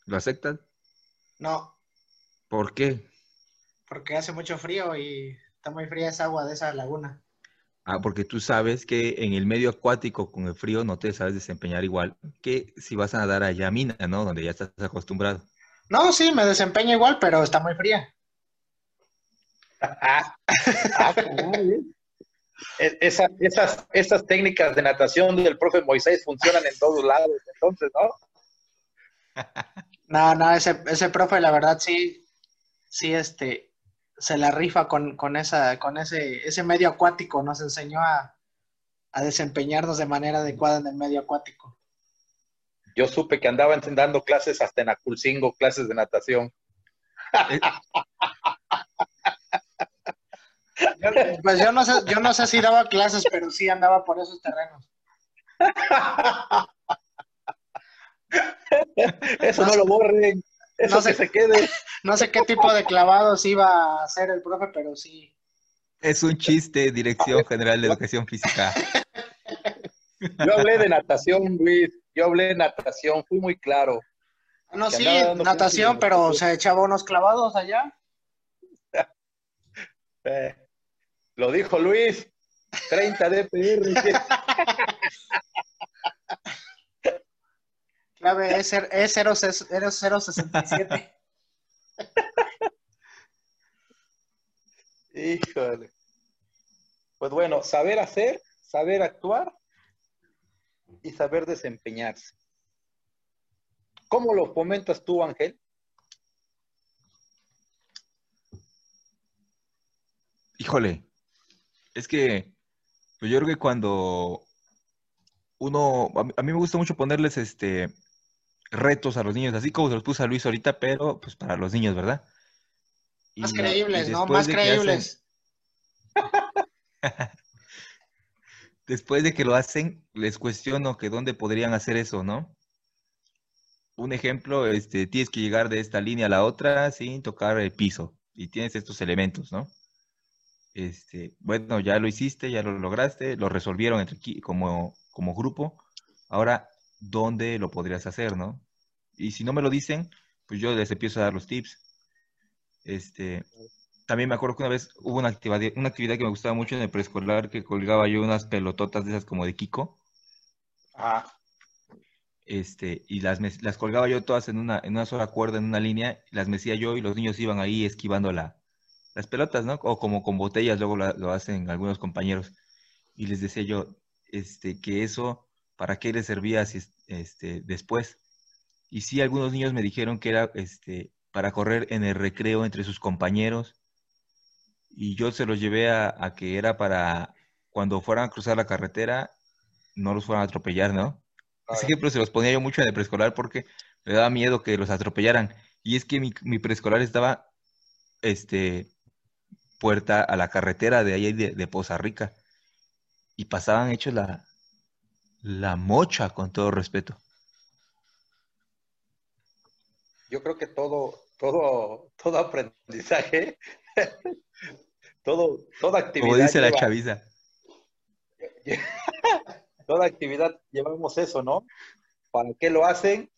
¿Lo aceptas? No. ¿Por qué? Porque hace mucho frío y está muy fría esa agua de esa laguna. Ah, porque tú sabes que en el medio acuático con el frío no te sabes desempeñar igual que si vas a nadar allá a mina, ¿no? Donde ya estás acostumbrado. No, sí, me desempeño igual, pero está muy fría. <laughs> Ah, e, esas, esas técnicas de natación del profe Moisés funcionan en todos lados, entonces, ¿no? <laughs> No, no, ese, ese profe, la verdad, sí, sí, este, se la rifa con, con, esa, con ese, ese medio acuático, nos enseñó a, desempeñarnos de manera adecuada en el medio acuático. Yo supe que andaba dando clases hasta en Aculcingo, clases de natación. <laughs> pues yo no sé, yo no sé si daba clases, pero sí andaba por esos terrenos. Eso no lo borren. Eso no sé, se quede. <laughs> No sé qué tipo de clavados iba a hacer el profe, pero sí. Es un chiste, Dirección General de Educación Física. Yo hablé de natación, Luis. Yo hablé de natación, fui muy claro. No, sí, natación, pero se echaba unos clavados allá. <laughs> Eh, Lo dijo Luis. 30 DPR. <laughs> Clave es, es 0067. <laughs> Híjole. Pues bueno, saber hacer, saber actuar y saber desempeñarse. ¿Cómo lo fomentas tú, Ángel? Híjole, es que pues yo creo que cuando uno, a mí, me gusta mucho ponerles este retos a los niños, así como se los puse a Luis ahorita, pero pues para los niños, ¿verdad? Más creíbles, ¿no? Más creíbles. <laughs> después de que lo hacen, les cuestiono que dónde podrían hacer eso, ¿no? Un ejemplo, este, tienes que llegar de esta línea a la otra sin tocar el piso y tienes estos elementos, ¿no? Este, bueno, ya lo hiciste, ya lo lograste, lo resolvieron entre, como, como grupo. Ahora, ¿dónde lo podrías hacer, no? Y si no me lo dicen, pues yo les empiezo a dar los tips. Este, también me acuerdo que una vez hubo una actividad, una actividad que me gustaba mucho en el preescolar que colgaba yo unas pelototas de esas como de Kiko. Ah. Este, y las, las colgaba yo todas en una, en una sola cuerda, en una línea, las mecía yo y los niños iban ahí esquivando la, las pelotas, ¿no? O como con botellas, luego lo hacen algunos compañeros. Y les decía yo, este, que eso, ¿para qué les servía si, este, después? Y sí, algunos niños me dijeron que era este, para correr en el recreo entre sus compañeros y yo se los llevé a, que era para cuando fueran a cruzar la carretera, no los fueran a atropellar, ¿no? Ese ejemplo se los ponía yo mucho en el preescolar porque me daba miedo que los atropellaran. Y es que mi, preescolar estaba, este, puerta a la carretera de ahí de, Poza Rica. Y pasaban hechos la, la mocha, con todo respeto. Yo creo que todo, todo, todo aprendizaje <laughs> todo, toda actividad. Como dice la chaviza. <laughs> toda actividad llevamos eso, ¿no? ¿Para qué lo hacen?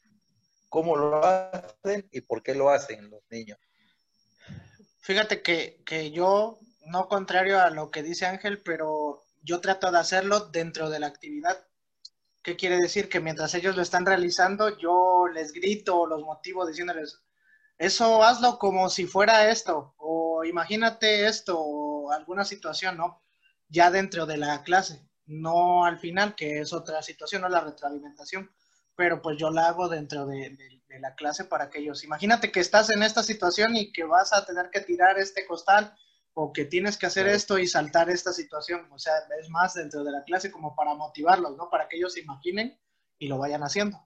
¿Cómo lo hacen? ¿Y por qué lo hacen los niños? Fíjate que, que yo, no contrario a lo que dice Ángel, pero yo trato de hacerlo dentro de la actividad. ¿Qué quiere decir? Que mientras ellos lo están realizando, yo les grito, los motivo diciéndoles, eso hazlo como si fuera esto, o imagínate esto, o alguna situación, ¿no? Ya dentro de la clase, no al final, que es otra situación, no la retroalimentación, pero pues yo la hago dentro de, la clase para que ellos, imagínate que estás en esta situación y que vas a tener que tirar este costal, o que tienes que hacer esto y saltar esta situación, o sea, es más dentro de la clase como para motivarlos, ¿no? Para que ellos se imaginen y lo vayan haciendo.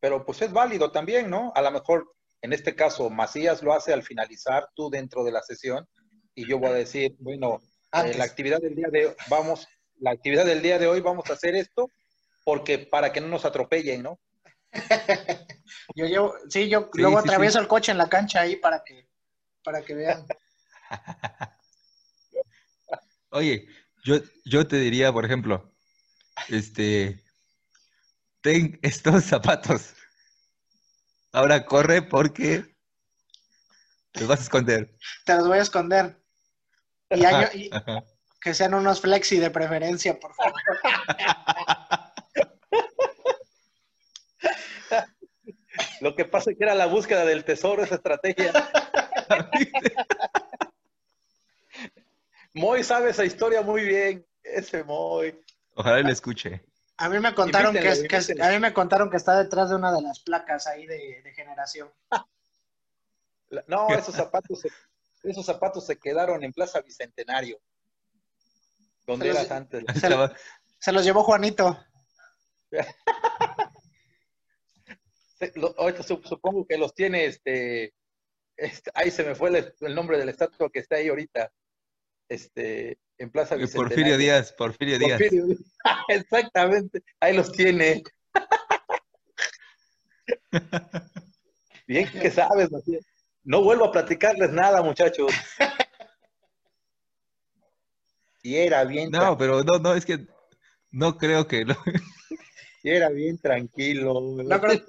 Pero pues es válido también, ¿no? A lo mejor en este caso, Macías lo hace al finalizar, tú dentro de la sesión, y yo voy a decir, bueno, eh, la actividad del día de hoy, vamos, la actividad del día de hoy vamos a hacer esto porque para que no nos atropellen, ¿no? <laughs> yo llevo, sí, yo luego atravieso el coche en la cancha ahí para que, para que vean. Oye, yo, yo te diría, por ejemplo, este, ten estos <laughs> zapatos. Ahora corre porque te vas a esconder. Te los voy a esconder. Y, que sean unos flexi de preferencia, por favor. Lo que pasa es que era la búsqueda del tesoro, esa estrategia. <laughs> Moy sabe esa historia muy bien. Ese Moy. Ojalá le escuche. A mí me contaron que, a mí me contaron que está detrás de una de las placas ahí de, generación. No, esos zapatos, se, esos zapatos se quedaron en Plaza Bicentenario, donde eras antes. Se, los llevó Juanito. <laughs> supongo que los tiene este, este, ahí se me fue el, nombre del estatua que está ahí ahorita. Este, en Plaza Bicentenario. Porfirio Díaz, Porfirio Díaz. <laughs> Exactamente, ahí los tiene. Bien que sabes, no vuelvo a platicarles nada, muchachos. Y era bien. No, pero no, no, es que no creo que. Y era bien tranquilo. No creo,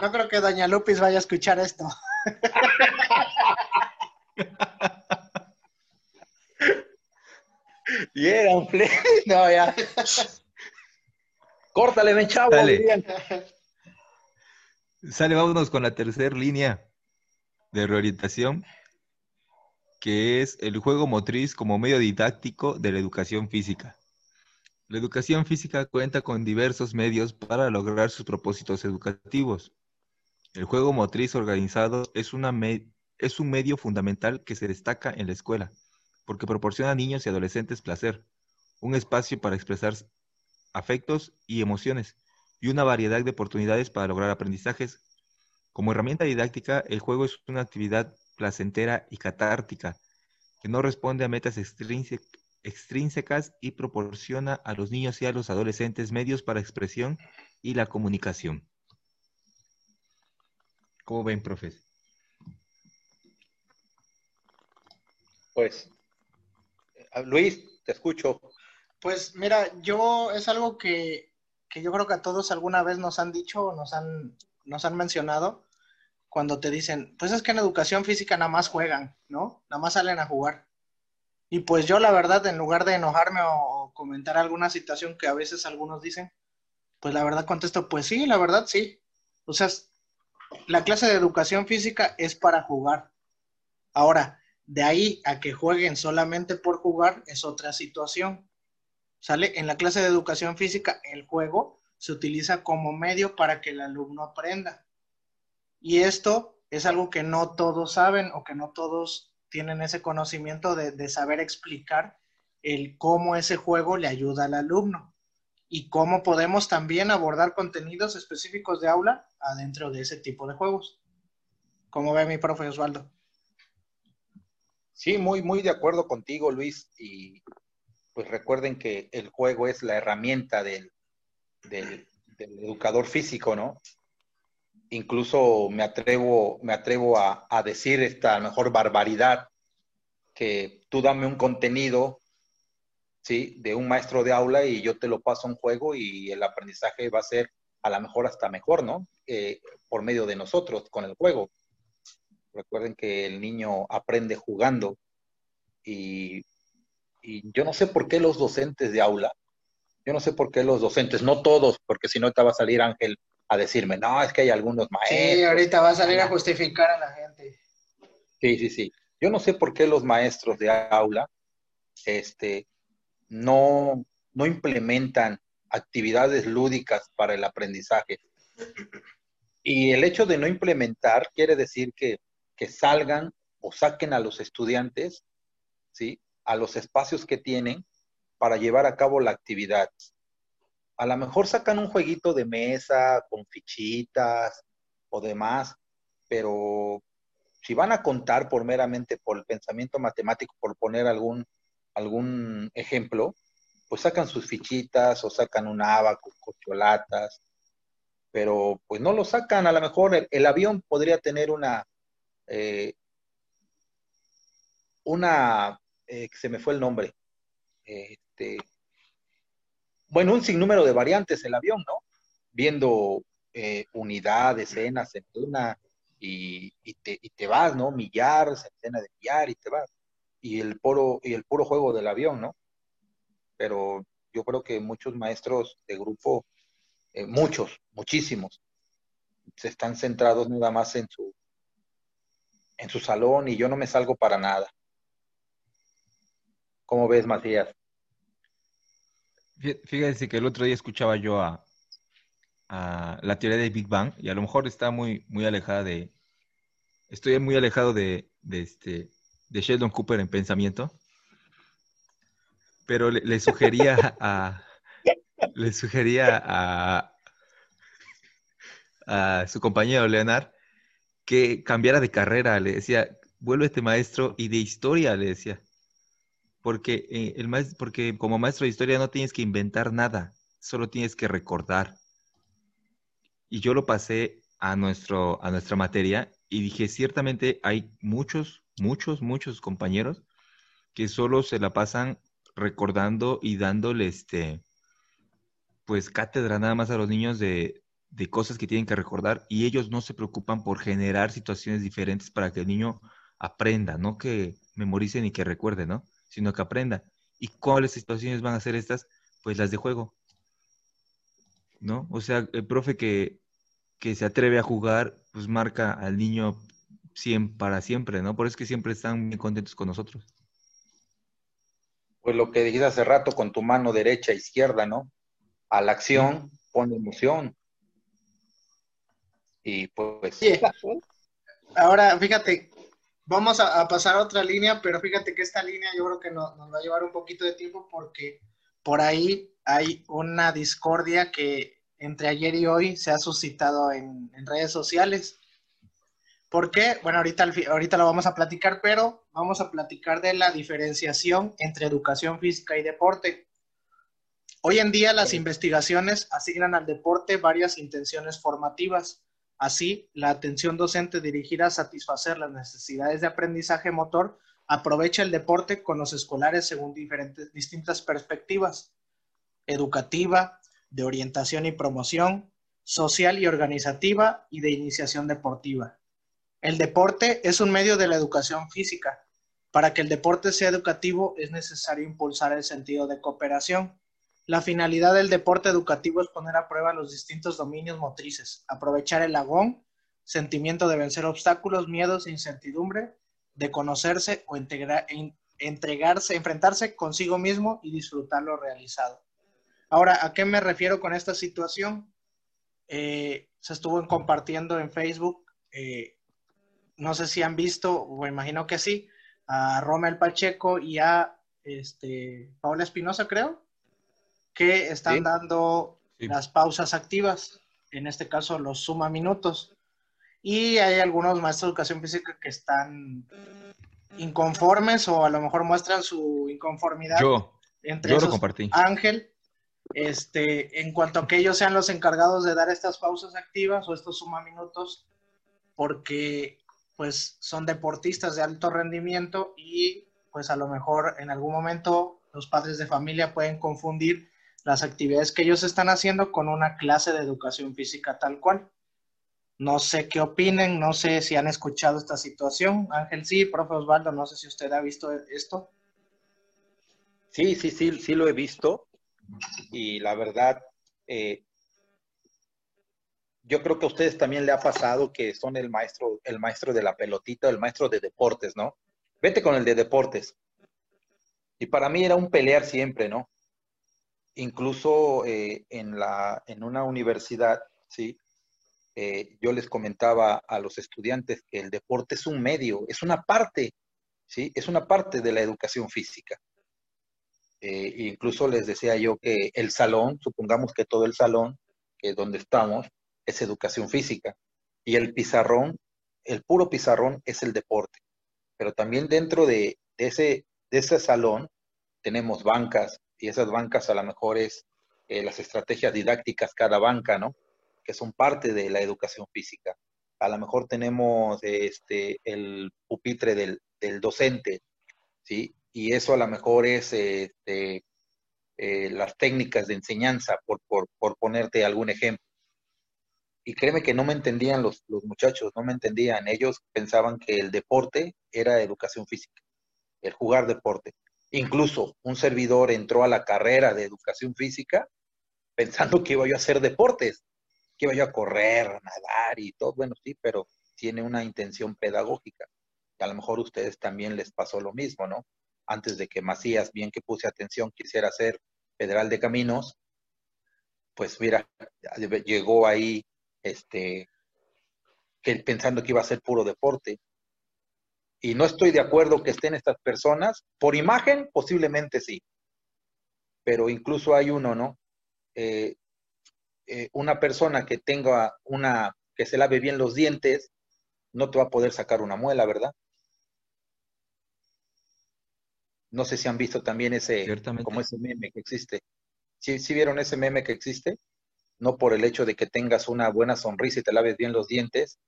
no creo que Doña Lupis vaya a escuchar esto. <laughs> Y era un. <laughs> No, ya. Córtale, ven chavo. Dale. Sale, vámonos con la tercera línea de reorientación, que es el juego motriz como medio didáctico de la educación física. La educación física cuenta con diversos medios para lograr sus propósitos educativos. El juego motriz organizado es, una es un medio fundamental que se destaca en la escuela, porque proporciona a niños y adolescentes placer, un espacio para expresar afectos y emociones, y una variedad de oportunidades para lograr aprendizajes. Como herramienta didáctica, el juego es una actividad placentera y catártica, que no responde a metas extrínsecas y proporciona a los niños y a los adolescentes medios para expresión y la comunicación. ¿Cómo ven, profes? Pues, Luis, te escucho. Pues mira, yo es algo que, yo creo que a todos alguna vez nos han dicho nos han, nos han mencionado cuando te dicen, pues es que en educación física nada más juegan, ¿no? Nada más salen a jugar. Y pues yo la verdad, en lugar de enojarme o, comentar alguna situación que a veces algunos dicen, pues la verdad contesto, pues sí, la verdad sí. O sea, la clase de educación física es para jugar. Ahora, de ahí a que jueguen solamente por jugar es otra situación. ¿Sale? En la clase de educación física, el juego se utiliza como medio para que el alumno aprenda. Y esto es algo que no todos saben o que no todos tienen ese conocimiento de, saber explicar el cómo ese juego le ayuda al alumno y cómo podemos también abordar contenidos específicos de aula adentro de ese tipo de juegos. ¿Cómo ve mi profe Osvaldo? Sí, muy, muy de acuerdo contigo, Luis. Y pues recuerden que el juego es la herramienta del, del, educador físico, ¿no? Incluso me atrevo, me atrevo a, decir esta mejor barbaridad, que tú dame un contenido, ¿sí? De un maestro de aula y yo te lo paso a un juego y el aprendizaje va a ser a lo mejor hasta mejor, ¿no? Eh, por medio de nosotros, con el juego. Recuerden que el niño aprende jugando y y yo no sé por qué los docentes de aula, yo no sé por qué los docentes, no todos, porque si no te va a salir Ángel a decirme, no, es que hay algunos maestros. Sí, ahorita va a salir a justificar a la gente. Sí, sí, sí. Yo no sé por qué los maestros de aula este, no, no implementan actividades lúdicas para el aprendizaje. Y el hecho de no implementar quiere decir que, que salgan o saquen a los estudiantes, ¿sí? a los espacios que tienen para llevar a cabo la actividad. A lo mejor sacan un jueguito de mesa con fichitas o demás, pero si van a contar por meramente por el pensamiento matemático, por poner algún, algún ejemplo, pues sacan sus fichitas o sacan un abaco, cocholatas, pero pues no lo sacan. A lo mejor el, avión podría tener una, eh, una eh, se me fue el nombre. Este, bueno, un sinnúmero de variantes el avión, ¿no? Viendo eh, unidades, escenas, centena, y, y, te, y te vas, ¿no? Millar, centena de millar, y te vas. Y el, puro, y el puro juego del avión, ¿no? Pero yo creo que muchos maestros de grupo, eh, muchos, muchísimos, se están centrados nada más en su, en su salón y yo no me salgo para nada. ¿Cómo ves, Macías? Fíjense que el otro día escuchaba yo a, la teoría de Big Bang y a lo mejor está muy, muy alejada de, estoy muy alejado de, este, de Sheldon Cooper en pensamiento, pero le, sugería <laughs> a, le sugería a, a su compañero Leonard que cambiara de carrera, le decía, vuelve este maestro y de historia, le decía porque, eh, el maestro, porque como maestro de historia no tienes que inventar nada, solo tienes que recordar. Y yo lo pasé a, nuestro, a nuestra materia y dije, ciertamente hay muchos, muchos, muchos compañeros que solo se la pasan recordando y dándole este, pues cátedra nada más a los niños de, de cosas que tienen que recordar y ellos no se preocupan por generar situaciones diferentes para que el niño aprenda, no que memorice ni que recuerde, ¿no? sino que aprenda. ¿Y cuáles situaciones van a ser estas? Pues las de juego. ¿No? O sea, el profe que, que se atreve a jugar, pues marca al niño para siempre, ¿no? Por eso es que siempre están muy contentos con nosotros. Pues lo que dijiste hace rato con tu mano derecha e izquierda, ¿no? A la acción pone emoción. Y pues... Ahora, fíjate, vamos a, pasar a otra línea, pero fíjate que esta línea yo creo que nos va a llevar un poquito de tiempo porque por ahí hay una discordia que entre ayer y hoy se ha suscitado en, en redes sociales. ¿Por qué? Bueno, ahorita, ahorita lo vamos a platicar, pero vamos a platicar de la diferenciación entre educación física y deporte. Hoy en día las investigaciones asignan al deporte varias intenciones formativas. Así, la atención docente dirigida a satisfacer las necesidades de aprendizaje motor aprovecha el deporte con los escolares según diferentes, distintas perspectivas, educativa, de orientación y promoción, social y organizativa y de iniciación deportiva. El deporte es un medio de la educación física. Para que el deporte sea educativo es necesario impulsar el sentido de cooperación. La finalidad del deporte educativo es poner a prueba los distintos dominios motrices, aprovechar el agón, sentimiento de vencer obstáculos, miedos e incertidumbre, de conocerse o entregarse, enfrentarse consigo mismo y disfrutar lo realizado. Ahora, ¿a qué me refiero con esta situación? Eh, se estuvo compartiendo en Facebook eh, no sé si han visto, o imagino que sí, a Romel Pacheco y a este, Paula Espinosa, creo, que están dando las pausas activas, en este caso los suma minutos. Y hay algunos maestros de educación física que están inconformes o a lo mejor muestran su inconformidad. Yo, entre yo lo compartí. Ángel, este, en cuanto a que ellos sean los encargados de dar estas pausas activas o estos suma minutos, porque pues son deportistas de alto rendimiento y pues a lo mejor en algún momento los padres de familia pueden confundir las actividades que ellos están haciendo con una clase de educación física tal cual. No sé qué opinen, no sé si han escuchado esta situación. Ángel, sí, profe Osvaldo, no sé si usted ha visto esto. Sí, sí, sí, sí lo he visto. Y la verdad, eh, yo creo que a ustedes también le ha pasado que son el maestro, el maestro de la pelotita, el maestro de deportes, ¿no? Vete con el de deportes. Y para mí era un pelear siempre, ¿no? Incluso eh, en, la, en una universidad, ¿sí? Eh, yo les comentaba a los estudiantes que el deporte es un medio, es una parte, ¿sí? Es una parte de la educación física. Eh, incluso les decía yo que el salón, supongamos que todo el salón, que donde estamos, es educación física. Y el pizarrón, el puro pizarrón es el deporte. Pero también dentro de, ese, de ese salón tenemos bancas y esas bancas a lo mejor es eh, las estrategias didácticas cada banca, ¿no? Que son parte de la educación física. A lo mejor tenemos este, el pupitre del, docente, ¿sí? Y eso a lo mejor es este, eh, las técnicas de enseñanza, por, por ponerte algún ejemplo y créeme que no me entendían los, muchachos, no me entendían. Ellos pensaban que el deporte era educación física, el jugar deporte. Incluso un servidor entró a la carrera de educación física pensando que iba yo a hacer deportes, que iba yo a correr, a nadar y todo. Bueno, sí, pero tiene una intención pedagógica. Y a lo mejor a ustedes también les pasó lo mismo, ¿no? Antes de que Macías, bien que puse atención, quisiera ser federal de caminos, pues mira, llegó ahí este, que pensando que iba a ser puro deporte. Y no estoy de acuerdo que estén estas personas. Por imagen, posiblemente sí. Pero incluso hay uno, ¿no? Eh, eh, una persona que tenga una, que se lave bien los dientes, no te va a poder sacar una muela, ¿verdad? No sé si han visto también ese, como ese meme que existe. ¿Sí, ¿Sí vieron ese meme que existe? no por el hecho de que tengas una buena sonrisa y te laves bien los dientes,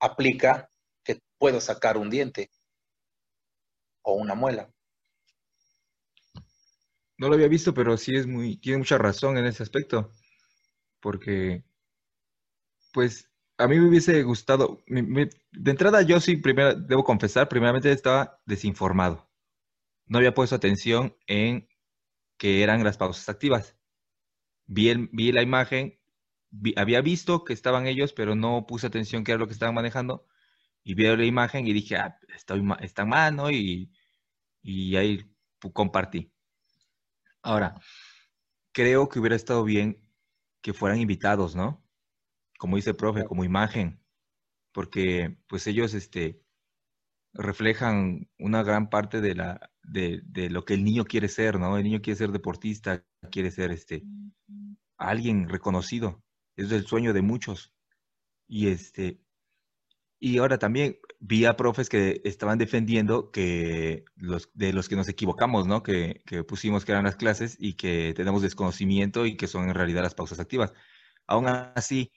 aplica que puedo sacar un diente o una muela. No lo había visto, pero sí es muy, tiene mucha razón en ese aspecto, porque, pues, a mí me hubiese gustado, de entrada yo sí, primero, debo confesar, primeramente estaba desinformado, no había puesto atención en que eran las pausas activas. Vi, vi la imagen, había visto que estaban ellos, pero no puse atención qué era lo que estaban manejando. Y vi la imagen y dije, ah, estoy, está mal, ¿no? Y, y ahí compartí. Ahora, creo que hubiera estado bien que fueran invitados, ¿no? Como dice el profe, como imagen, porque pues ellos este, reflejan una gran parte de, la, de, de, lo que el niño quiere ser, ¿no? El niño quiere ser deportista, quiere ser este, alguien reconocido. Es el sueño de muchos. Y este, y ahora también vi a profes que estaban defendiendo que los, de los que nos equivocamos, ¿no? Que, pusimos que eran las clases y que tenemos desconocimiento y que son en realidad las pausas activas. Aún así,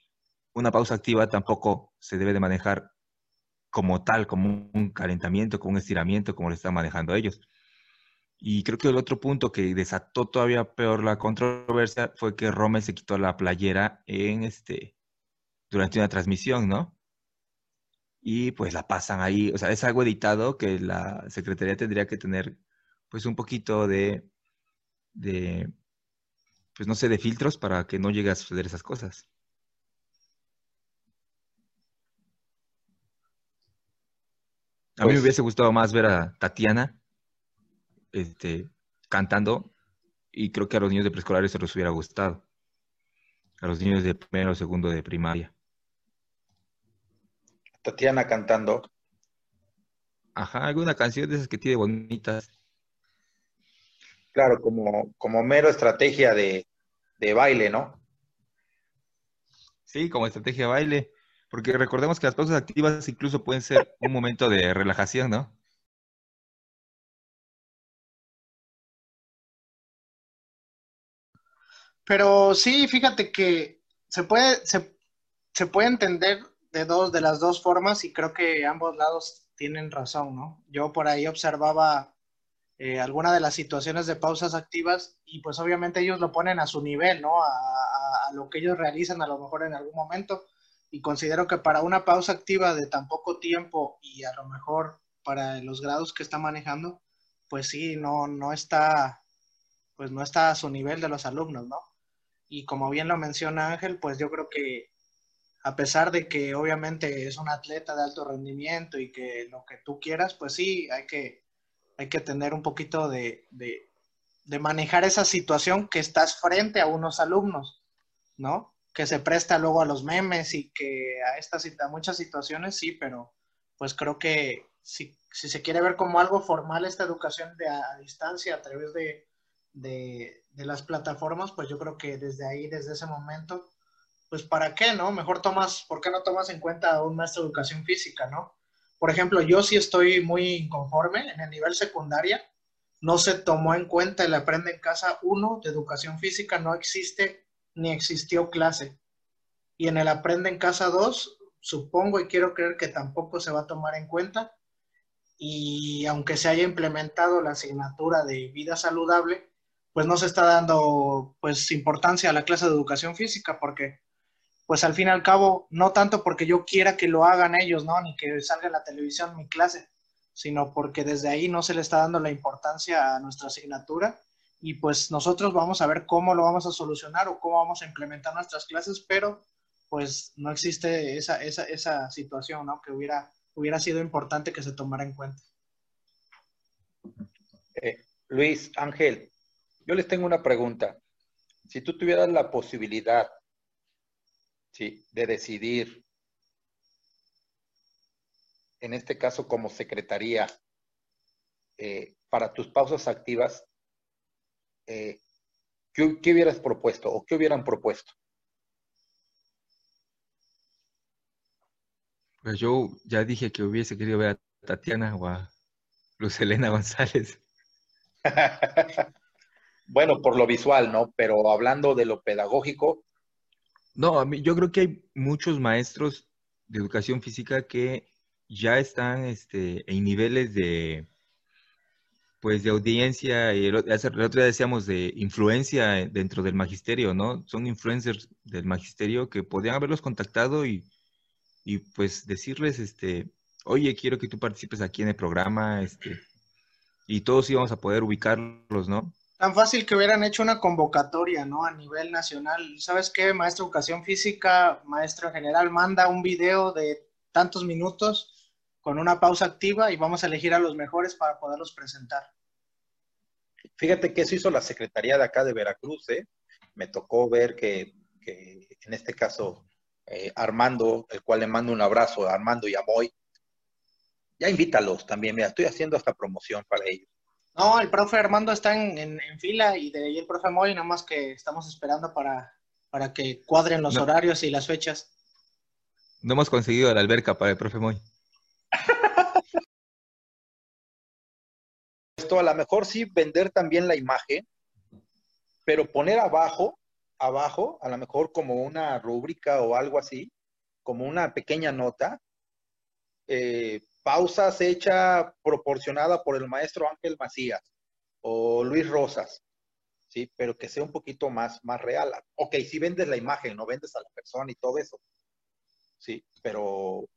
una pausa activa tampoco se debe de manejar como tal, como un calentamiento, como un estiramiento, como lo están manejando ellos. Y creo que el otro punto que desató todavía peor la controversia fue que Rommel se quitó la playera en este durante una transmisión, ¿no? Y pues la pasan ahí. O sea, es algo editado que la Secretaría tendría que tener pues un poquito de, de pues no sé, de filtros para que no llegue a suceder esas cosas. A mí me pues hubiese gustado más ver a Tatiana este, cantando y creo que a los niños de preescolar eso les hubiera gustado. A los niños de primero o segundo de primaria. Tatiana cantando. Ajá, alguna canción de esas que tiene bonitas. Claro, como, como mero estrategia de, baile, ¿no? Sí, como estrategia de baile. Porque recordemos que las pausas activas incluso pueden ser un momento de relajación, ¿no? Pero sí, fíjate que se puede, se, se puede entender de dos, de las dos formas y creo que ambos lados tienen razón, ¿no? Yo por ahí observaba eh, alguna de las situaciones de pausas activas y pues obviamente ellos lo ponen a su nivel, ¿no? A, a, lo que ellos realizan a lo mejor en algún momento y considero que para una pausa activa de tan poco tiempo y a lo mejor para los grados que está manejando, pues sí, no, no está, pues no está a su nivel de los alumnos, ¿no? Y como bien lo menciona Ángel, pues yo creo que a pesar de que obviamente es un atleta de alto rendimiento y que lo que tú quieras, pues sí, hay que, hay que tener un poquito de, manejar esa situación que estás frente a unos alumnos, ¿no? Que se presta luego a los memes y que a estas a muchas situaciones sí, pero pues creo que si, se quiere ver como algo formal esta educación de a, distancia a través de, de, las plataformas, pues yo creo que desde ahí, desde ese momento, pues ¿para qué, no? Mejor tomas, ¿por qué no tomas en cuenta a un maestro de educación física, no? Por ejemplo, yo sí estoy muy inconforme en el nivel secundaria, no se tomó en cuenta el Aprende en Casa 1 de educación física, no existe ni existió clase. Y en el Aprende en Casa 2, supongo y quiero creer que tampoco se va a tomar en cuenta. Y aunque se haya implementado la asignatura de vida saludable, pues no se está dando pues importancia a la clase de educación física porque pues al fin y al cabo, no tanto porque yo quiera que lo hagan ellos, ¿no? Ni que salga en la televisión mi clase, sino porque desde ahí no se le está dando la importancia a nuestra asignatura y pues nosotros vamos a ver cómo lo vamos a solucionar o cómo vamos a implementar nuestras clases, pero pues no existe esa, esa, esa situación, ¿no? Que hubiera, hubiera sido importante que se tomara en cuenta. Eh, Luis, Ángel, yo les tengo una pregunta. Si tú tuvieras la posibilidad ¿sí? de decidir, en este caso como secretaría, eh, para tus pausas activas, eh, ¿qué, hubieras propuesto o qué hubieran propuesto? Pues yo ya dije que hubiese querido ver a Tatiana o a Luz Elena González. <laughs> bueno, por lo visual, ¿no? Pero hablando de lo pedagógico, no, a mí, yo creo que hay muchos maestros de educación física que ya están este, en niveles de, pues, de audiencia, y el, otro día decíamos de influencia dentro del magisterio, ¿no? Son influencers del magisterio que podrían haberlos contactado y, y pues decirles, este, oye, quiero que tú participes aquí en el programa, este, y todos íbamos a poder ubicarlos, ¿no? Tan fácil que hubieran hecho una convocatoria, ¿no? A nivel nacional. ¿Sabes qué? Maestro de Educación Física, maestro en general, manda un video de tantos minutos con una pausa activa y vamos a elegir a los mejores para poderlos presentar. Fíjate que eso hizo la Secretaría de acá de Veracruz, ¿eh? Me tocó ver que, que en este caso eh, Armando, el cual le mando un abrazo a Armando y a Moy, ya invítalos también, mira, estoy haciendo esta promoción para ellos. No, el profe Armando está en, fila y de ahí el profe Moy, nada más que estamos esperando para, para que cuadren los horarios y las fechas. No hemos conseguido la alberca para el profe Moy. <laughs> Esto a lo mejor sí vender también la imagen, pero poner abajo, abajo, a lo mejor como una rúbrica o algo así, como una pequeña nota, eh, pausas hecha proporcionada por el maestro Ángel Macías o Luis Rosas, ¿sí? Pero que sea un poquito más, más real. Ok, si vendes la imagen, no vendes a la persona y todo eso, sí, pero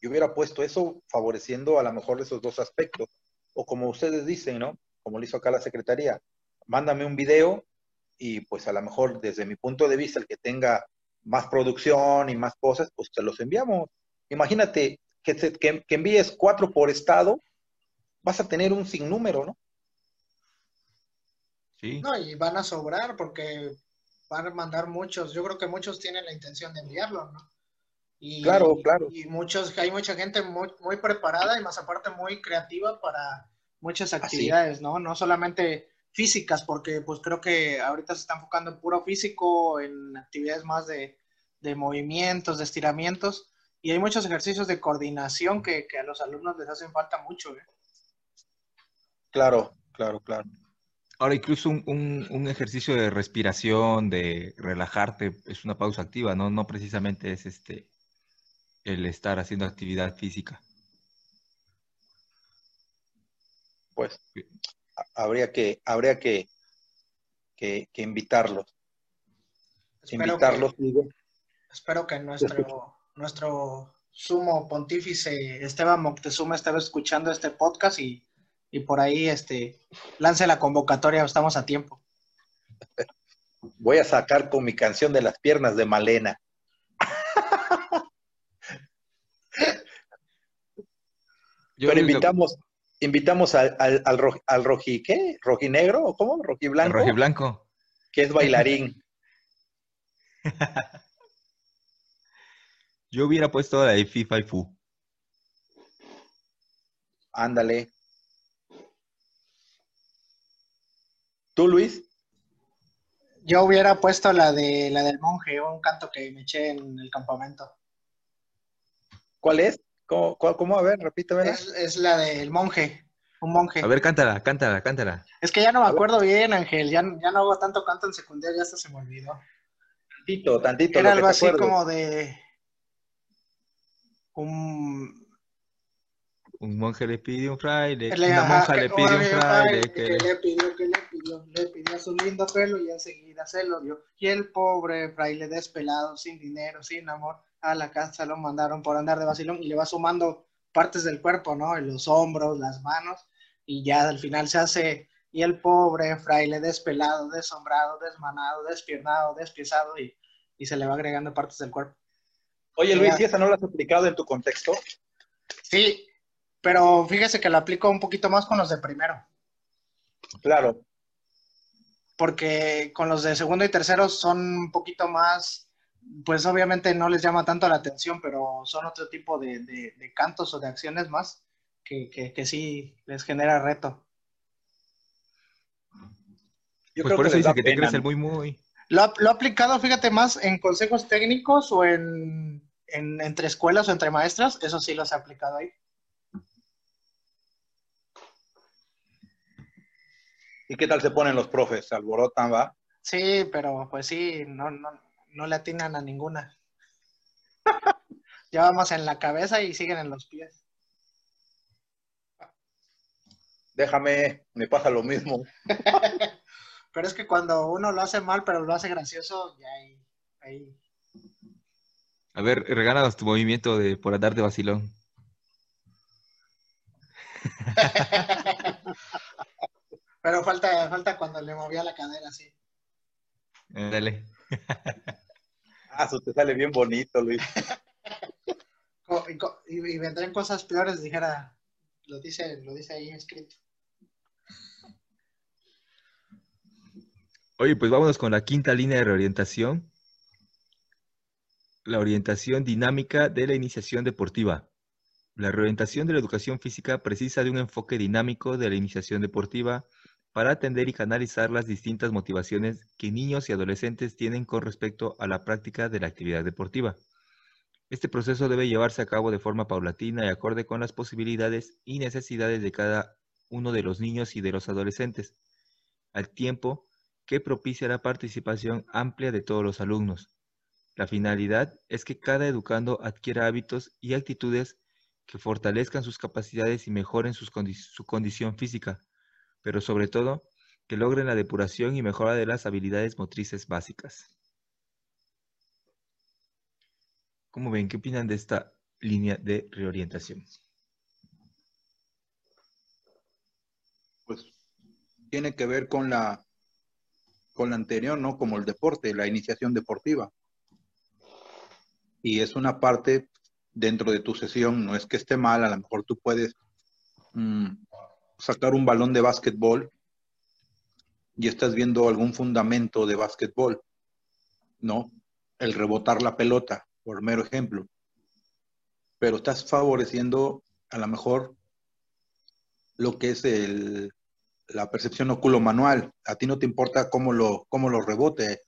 yo hubiera puesto eso favoreciendo a lo mejor esos dos aspectos. O como ustedes dicen, ¿no? Como lo hizo acá la Secretaría, mándame un video y pues a lo mejor desde mi punto de vista, el que tenga más producción y más cosas, pues te los enviamos. Imagínate, que, envíes cuatro por estado, vas a tener un sinnúmero, ¿no? Sí. No, y van a sobrar porque van a mandar muchos. Yo creo que muchos tienen la intención de enviarlo, ¿no? Y, claro, claro. Y muchos, hay mucha gente muy, muy preparada y más aparte muy creativa para muchas actividades, ¿no? No solamente físicas, porque pues creo que ahorita se está enfocando en puro físico, en actividades más de, de movimientos, de estiramientos, y hay muchos ejercicios de coordinación que, a los alumnos les hacen falta mucho. ¿eh? Claro, claro, claro. Ahora, incluso un, ejercicio de respiración, de relajarte, es una pausa activa, ¿no? No precisamente es este el estar haciendo actividad física. Pues habría que, habría que, que, invitarlos. invitarlos, Espero que nuestro nuestro sumo pontífice Esteban Moctezuma estaba escuchando este podcast y, por ahí este, lance la convocatoria, estamos a tiempo. Voy a sacar con mi canción de las piernas de Malena. Pero invitamos, invitamos al, al, al, roji, ¿qué? ¿Rojinegro o cómo? ¿Rojiblanco? Rojiblanco. Que es bailarín. <laughs> Yo hubiera puesto la de FIFA y Fu. Ándale. ¿Tú, Luis? Yo hubiera puesto la de la del monje, un canto que me eché en el campamento. ¿Cuál es? ¿Cómo, A ver, repíteme. Es, es la del monje, un monje. A ver, cántala, cántala, cántala. Es que ya no me acuerdo bien, Ángel, ya, ya no hago tanto canto en secundaria, ya hasta se me olvidó. Tantito, tantito. Era algo así como de un, un monje le pidió un fraile, una monja le pidió un fraile, que, le pidió, que le pidió, le pidió su lindo pelo y enseguida se lo dio. Y el pobre fraile despelado, sin dinero, sin amor, a la casa lo mandaron por andar de vacilón y le va sumando partes del cuerpo, ¿no? Los hombros, las manos, y ya al final se hace, y el pobre fraile despelado, desombrado, desmanado, despiernado, despiezado, y, y se le va agregando partes del cuerpo. Oye, Luis, ¿y esa no la has aplicado en tu contexto? Sí, pero fíjese que la aplico un poquito más con los de primero. Claro. Porque con los de segundo y tercero son un poquito más, pues obviamente no les llama tanto la atención, pero son otro tipo de, cantos o de acciones más que, que, sí les genera reto. Yo pues creo por eso dice que te crees el muy muy. Lo, lo, he aplicado, fíjate, más en consejos técnicos o en, entre escuelas o entre maestras. Eso sí los he aplicado ahí. ¿Y qué tal se ponen los profes? ¿Se alborotan, va? Sí, pero pues sí, no, no, no le atinan a ninguna. <laughs> Llevamos en la cabeza y siguen en los pies. Déjame, me pasa lo mismo. <laughs> Pero es que cuando uno lo hace mal, pero lo hace gracioso, ya ahí. ahí. A ver, regálanos tu movimiento de por andar de vacilón. <laughs> Pero falta, falta cuando le movía la cadera, sí. Dale. <laughs> ah, eso te sale bien bonito, Luis. <laughs> y, y, vendrán cosas peores, dijera, lo dice, lo dice ahí escrito. Oye, pues vámonos con la quinta línea de reorientación. La orientación dinámica de la iniciación deportiva. La reorientación de la educación física precisa de un enfoque dinámico de la iniciación deportiva para atender y canalizar las distintas motivaciones que niños y adolescentes tienen con respecto a la práctica de la actividad deportiva. Este proceso debe llevarse a cabo de forma paulatina y acorde con las posibilidades y necesidades de cada uno de los niños y de los adolescentes, al tiempo que propicia la participación amplia de todos los alumnos. La finalidad es que cada educando adquiera hábitos y actitudes que fortalezcan sus capacidades y mejoren su condición física, pero sobre todo que logren la depuración y mejora de las habilidades motrices básicas. ¿Cómo ven? ¿Qué opinan de esta línea de reorientación? Pues tiene que ver con la, con la anterior, ¿no? Como el deporte, la iniciación deportiva. Y es una parte dentro de tu sesión, no es que esté mal, a lo mejor tú puedes mm, sacar un balón de básquetbol y estás viendo algún fundamento de básquetbol, ¿no? El rebotar la pelota, por mero ejemplo. Pero estás favoreciendo a lo mejor lo que es el, la percepción oculo-manual. A ti no te importa cómo lo, cómo lo rebote,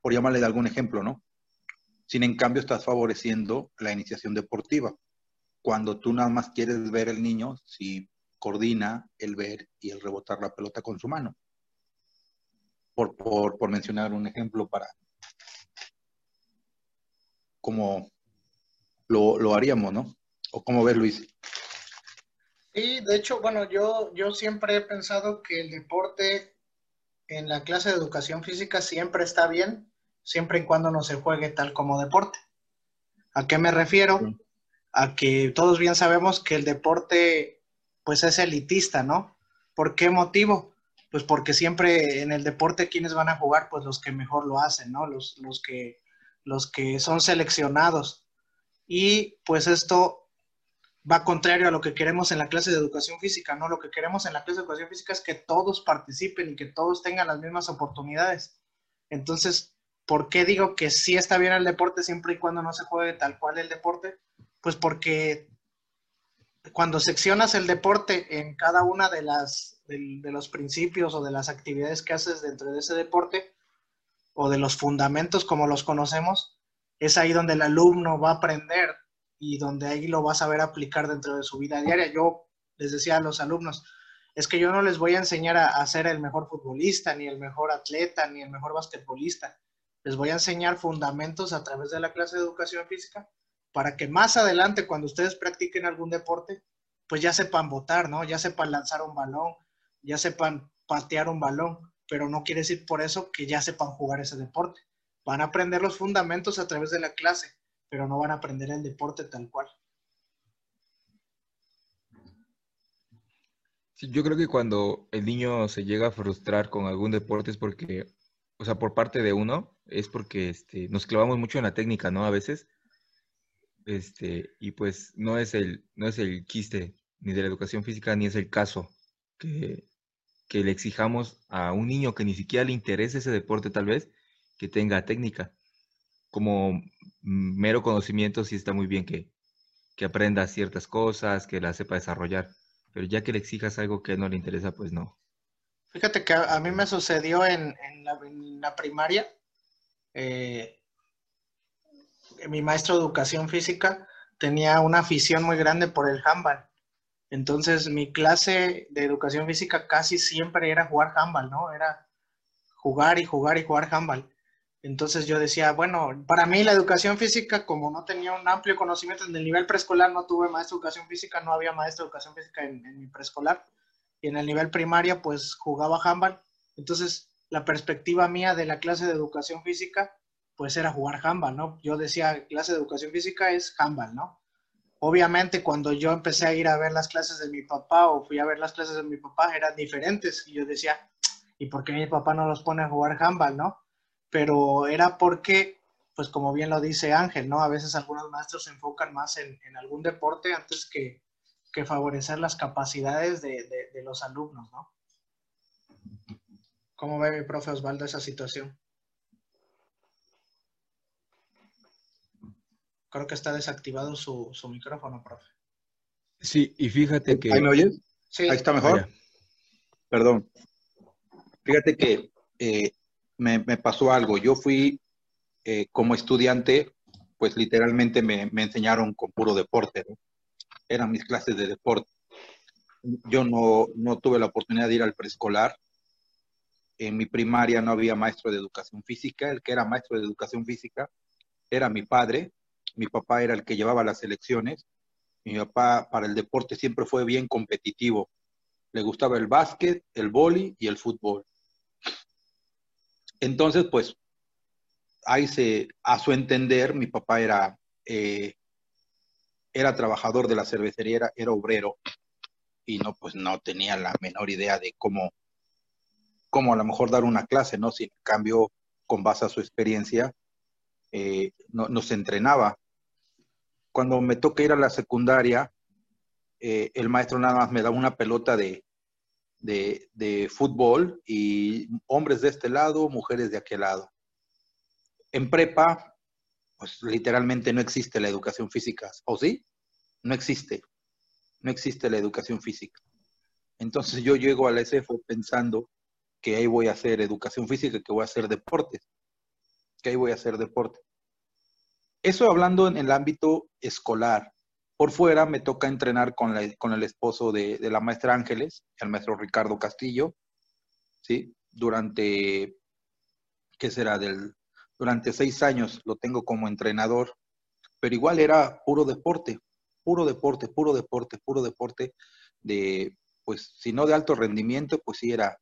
por llamarle de algún ejemplo, ¿no? Sin en cambio, estás favoreciendo la iniciación deportiva. Cuando tú nada más quieres ver el niño, si coordina el ver y el rebotar la pelota con su mano. Por, por, mencionar un ejemplo para cómo lo, haríamos, ¿no? ¿O cómo ves, Luis? Sí, de hecho, bueno, yo, yo siempre he pensado que el deporte en la clase de educación física siempre está bien, siempre y cuando no se juegue tal como deporte. ¿A qué me refiero? A que todos bien sabemos que el deporte pues es elitista, ¿no? ¿Por qué motivo? Pues porque siempre en el deporte quienes van a jugar, pues los que mejor lo hacen, ¿no? Los, los, que, los que son seleccionados. Y pues esto va contrario a lo que queremos en la clase de educación física, ¿no? Lo que queremos en la clase de educación física es que todos participen y que todos tengan las mismas oportunidades. Entonces, ¿por qué digo que sí está bien el deporte siempre y cuando no se juegue tal cual el deporte? Pues porque cuando seccionas el deporte en cada una de las de, los principios o de las actividades que haces dentro de ese deporte o de los fundamentos como los conocemos, es ahí donde el alumno va a aprender y donde ahí lo va a saber aplicar dentro de su vida diaria. Yo les decía a los alumnos, es que yo no les voy a enseñar a, a ser el mejor futbolista, ni el mejor atleta, ni el mejor basquetbolista. Les voy a enseñar fundamentos a través de la clase de educación física para que más adelante, cuando ustedes practiquen algún deporte, pues ya sepan votar, ¿no? Ya sepan lanzar un balón, ya sepan patear un balón, pero no quiere decir por eso que ya sepan jugar ese deporte. Van a aprender los fundamentos a través de la clase, pero no van a aprender el deporte tal cual. Yo creo que cuando el niño se llega a frustrar con algún deporte es porque, o sea, por parte de uno, es porque este, nos clavamos mucho en la técnica, ¿no? A veces, este, y pues no es el, no es el quiste ni de la educación física, ni es el caso que, que le exijamos a un niño que ni siquiera le interese ese deporte tal vez, que tenga técnica. Como mero conocimiento sí está muy bien que, que aprenda ciertas cosas, que la sepa desarrollar, pero ya que le exijas algo que no le interesa, pues no. Fíjate que a, mí me sucedió en, la, primaria. Eh, mi maestro de educación física tenía una afición muy grande por el handball. Entonces mi clase de educación física casi siempre era jugar handball, ¿no? Era jugar y jugar y jugar handball. Entonces yo decía, bueno, para mí la educación física, como no tenía un amplio conocimiento en el nivel preescolar, no tuve maestro de educación física, no había maestro de educación física en, en mi preescolar. Y en el nivel primaria, pues jugaba handball. Entonces, la perspectiva mía de la clase de educación física pues era jugar handball, ¿no? Yo decía, clase de educación física es handball, ¿no? obviamente cuando yo empecé a ir a ver las clases de mi papá o fui a ver las clases de mi papá eran diferentes y yo decía, ¿y por qué mi papá no los pone a jugar handball, no? Pero era porque, pues como bien lo dice Ángel, ¿no? A veces algunos maestros se enfocan más en, algún deporte antes que, favorecer las capacidades de, de los alumnos, ¿no? ¿Cómo ve mi profe Osvaldo esa situación? Creo que está desactivado su, micrófono, profe. Sí, y fíjate que... ¿Ahí me oyes? Sí. Ahí está mejor. Perdón. Fíjate que eh, me, pasó algo. Yo fui eh, como estudiante, pues literalmente me, enseñaron con puro deporte. Eran mis clases de deporte. Yo no, no tuve la oportunidad de ir al preescolar. En mi primaria no había maestro de educación física. El que era maestro de educación física era mi padre, mi papá era el que llevaba las elecciones. Mi papá para el deporte siempre fue bien competitivo. Le gustaba el básquet, el boli y el fútbol. Entonces, pues, ahí se, a su entender, mi papá era, eh, era trabajador de la cervecería, era, obrero, y no, pues no tenía la menor idea de cómo, cómo a lo mejor dar una clase, ¿no? Sin cambio, con base a su experiencia, eh, no, nos entrenaba cuando me toca ir a la secundaria, eh, el maestro nada más me da una pelota de, fútbol y hombres de este lado, mujeres de aquel lado. En prepa, pues literalmente no existe la educación física, ¿o sí? No existe, no existe la educación física. Entonces yo llego a la SFO pensando que ahí voy a hacer educación física, que voy a hacer deportes, que ahí voy a hacer deporte. Eso hablando en el ámbito escolar. Por fuera me toca entrenar con, el esposo de, la maestra Ángeles, el maestro Ricardo Castillo, ¿sí? Durante, ¿qué será? Del, durante seis años lo tengo como entrenador, pero igual era puro deporte, puro deporte, puro deporte, puro deporte de, pues, si no de alto rendimiento, pues sí era,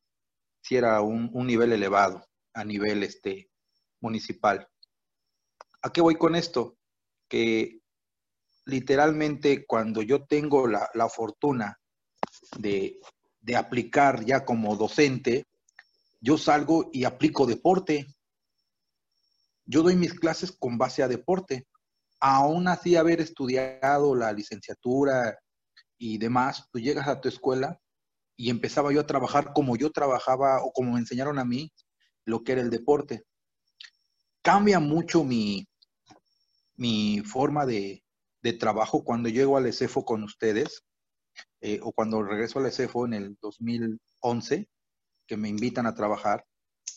sí era un, un nivel elevado a nivel este, municipal. ¿A qué voy con esto? Que literalmente cuando yo tengo la, fortuna de, aplicar ya como docente, yo salgo y aplico deporte. Yo doy mis clases con base a deporte. Aún así haber estudiado la licenciatura y demás, tú llegas a tu escuela y empezaba yo a trabajar como yo trabajaba o como me enseñaron a mí lo que era el deporte. Cambia mucho mi, mi forma de, trabajo cuando llego al ECEFO con ustedes, eh, o cuando regreso al ECEFO en el 2011, que me invitan a trabajar,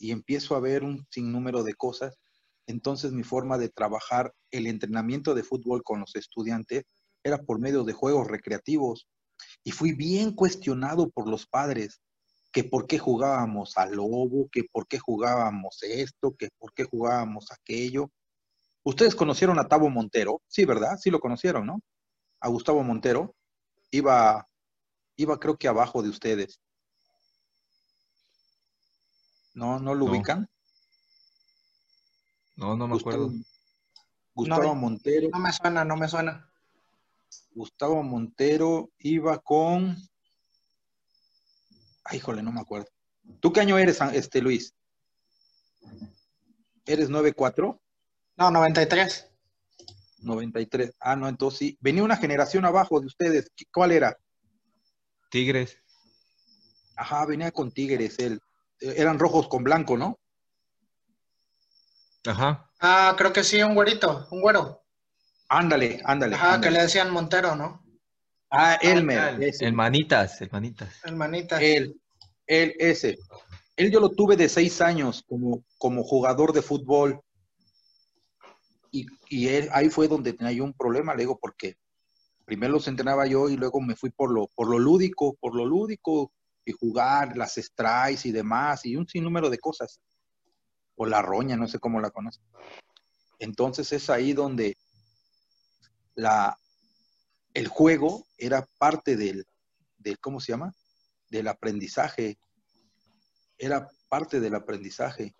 y empiezo a ver un sinnúmero de cosas, entonces mi forma de trabajar el entrenamiento de fútbol con los estudiantes era por medio de juegos recreativos. Y fui bien cuestionado por los padres, que por qué jugábamos al lobo, que por qué jugábamos esto, que por qué jugábamos aquello. Ustedes conocieron a Tavo Montero, sí, ¿verdad? Sí lo conocieron, ¿no? A Gustavo Montero. Iba, iba creo que abajo de ustedes. ¿No, no lo ubican? No, no me acuerdo. Gustavo Montero. No me suena, no me suena. Gustavo Montero iba con. Ay, híjole, no me acuerdo. ¿Tú qué año eres, este Luis? ¿Eres 94? No, 93. 93. Ah, no, entonces sí. Venía una generación abajo de ustedes. ¿Cuál era? Tigres. Ajá, venía con Tigres. Él. Eran rojos con blanco, ¿no? Ajá. Ah, creo que sí, un güerito, un güero. Ándale, ándale. Ajá, que le decían Montero, ¿no? Ah, Elmer. El manitas, el manitas. El manitas. Él, él, ese. Él yo lo tuve de seis años como, como jugador de fútbol y, ahí fue donde tenía yo un problema, le digo, porque primero los entrenaba yo y luego me fui por lo, por lo lúdico, por lo lúdico, y jugar las strikes y demás, y un sinnúmero de cosas. O la roña, no sé cómo la conoce. Entonces es ahí donde la, el juego era parte del, del, ¿cómo se llama? Del aprendizaje. Era parte del aprendizaje.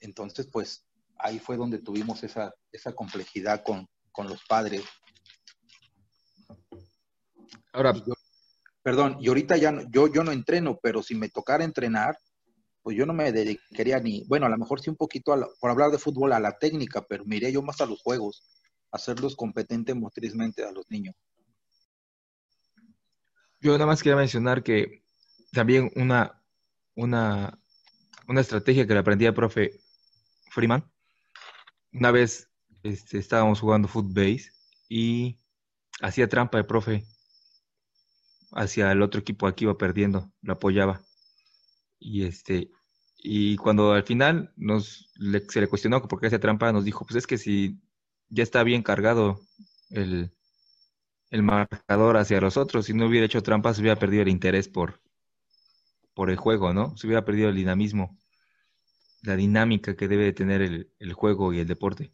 Entonces, pues, ahí fue donde tuvimos esa, esa complejidad con, los padres. Ahora, perdón, y ahorita ya no, yo, yo no entreno, pero si me tocara entrenar, pues yo no me dedicaría ni, bueno, a lo mejor sí un poquito, por hablar de fútbol, a la técnica, pero miré yo más a los juegos, hacerlos competentes motrizmente a los niños. Yo nada más quería mencionar que también una, una, una estrategia que le aprendí al profe Freeman. Una vez este, estábamos jugando footbase y hacía trampa el profe hacia el otro equipo aquí iba perdiendo, lo apoyaba. Y este, y cuando al final nos se le cuestionó por qué hacía trampa, nos dijo, pues es que si ya está bien cargado el, el marcador hacia los otros. Si no hubiera hecho trampas, se hubiera perdido el interés por, por el juego, ¿no? Se hubiera perdido el dinamismo, la dinámica que debe de tener el, el juego y el deporte.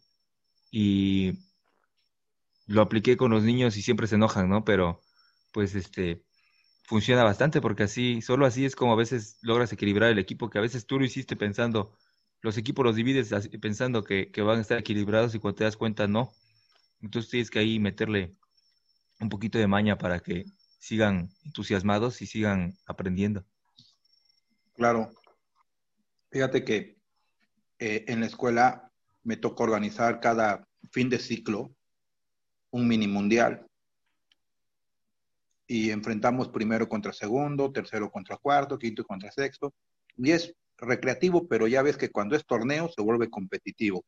Y lo apliqué con los niños y siempre se enojan, ¿no? Pero pues este funciona bastante porque así, solo así es como a veces logras equilibrar el equipo, que a veces tú lo hiciste pensando, los equipos los divides pensando que, que van a estar equilibrados y cuando te das cuenta no. Entonces tienes que ahí meterle un poquito de maña para que sigan entusiasmados y sigan aprendiendo. Claro. Fíjate que eh, en la escuela me toca organizar cada fin de ciclo un mini mundial. Y enfrentamos primero contra segundo, tercero contra cuarto, quinto contra sexto. Y es recreativo, pero ya ves que cuando es torneo se vuelve competitivo.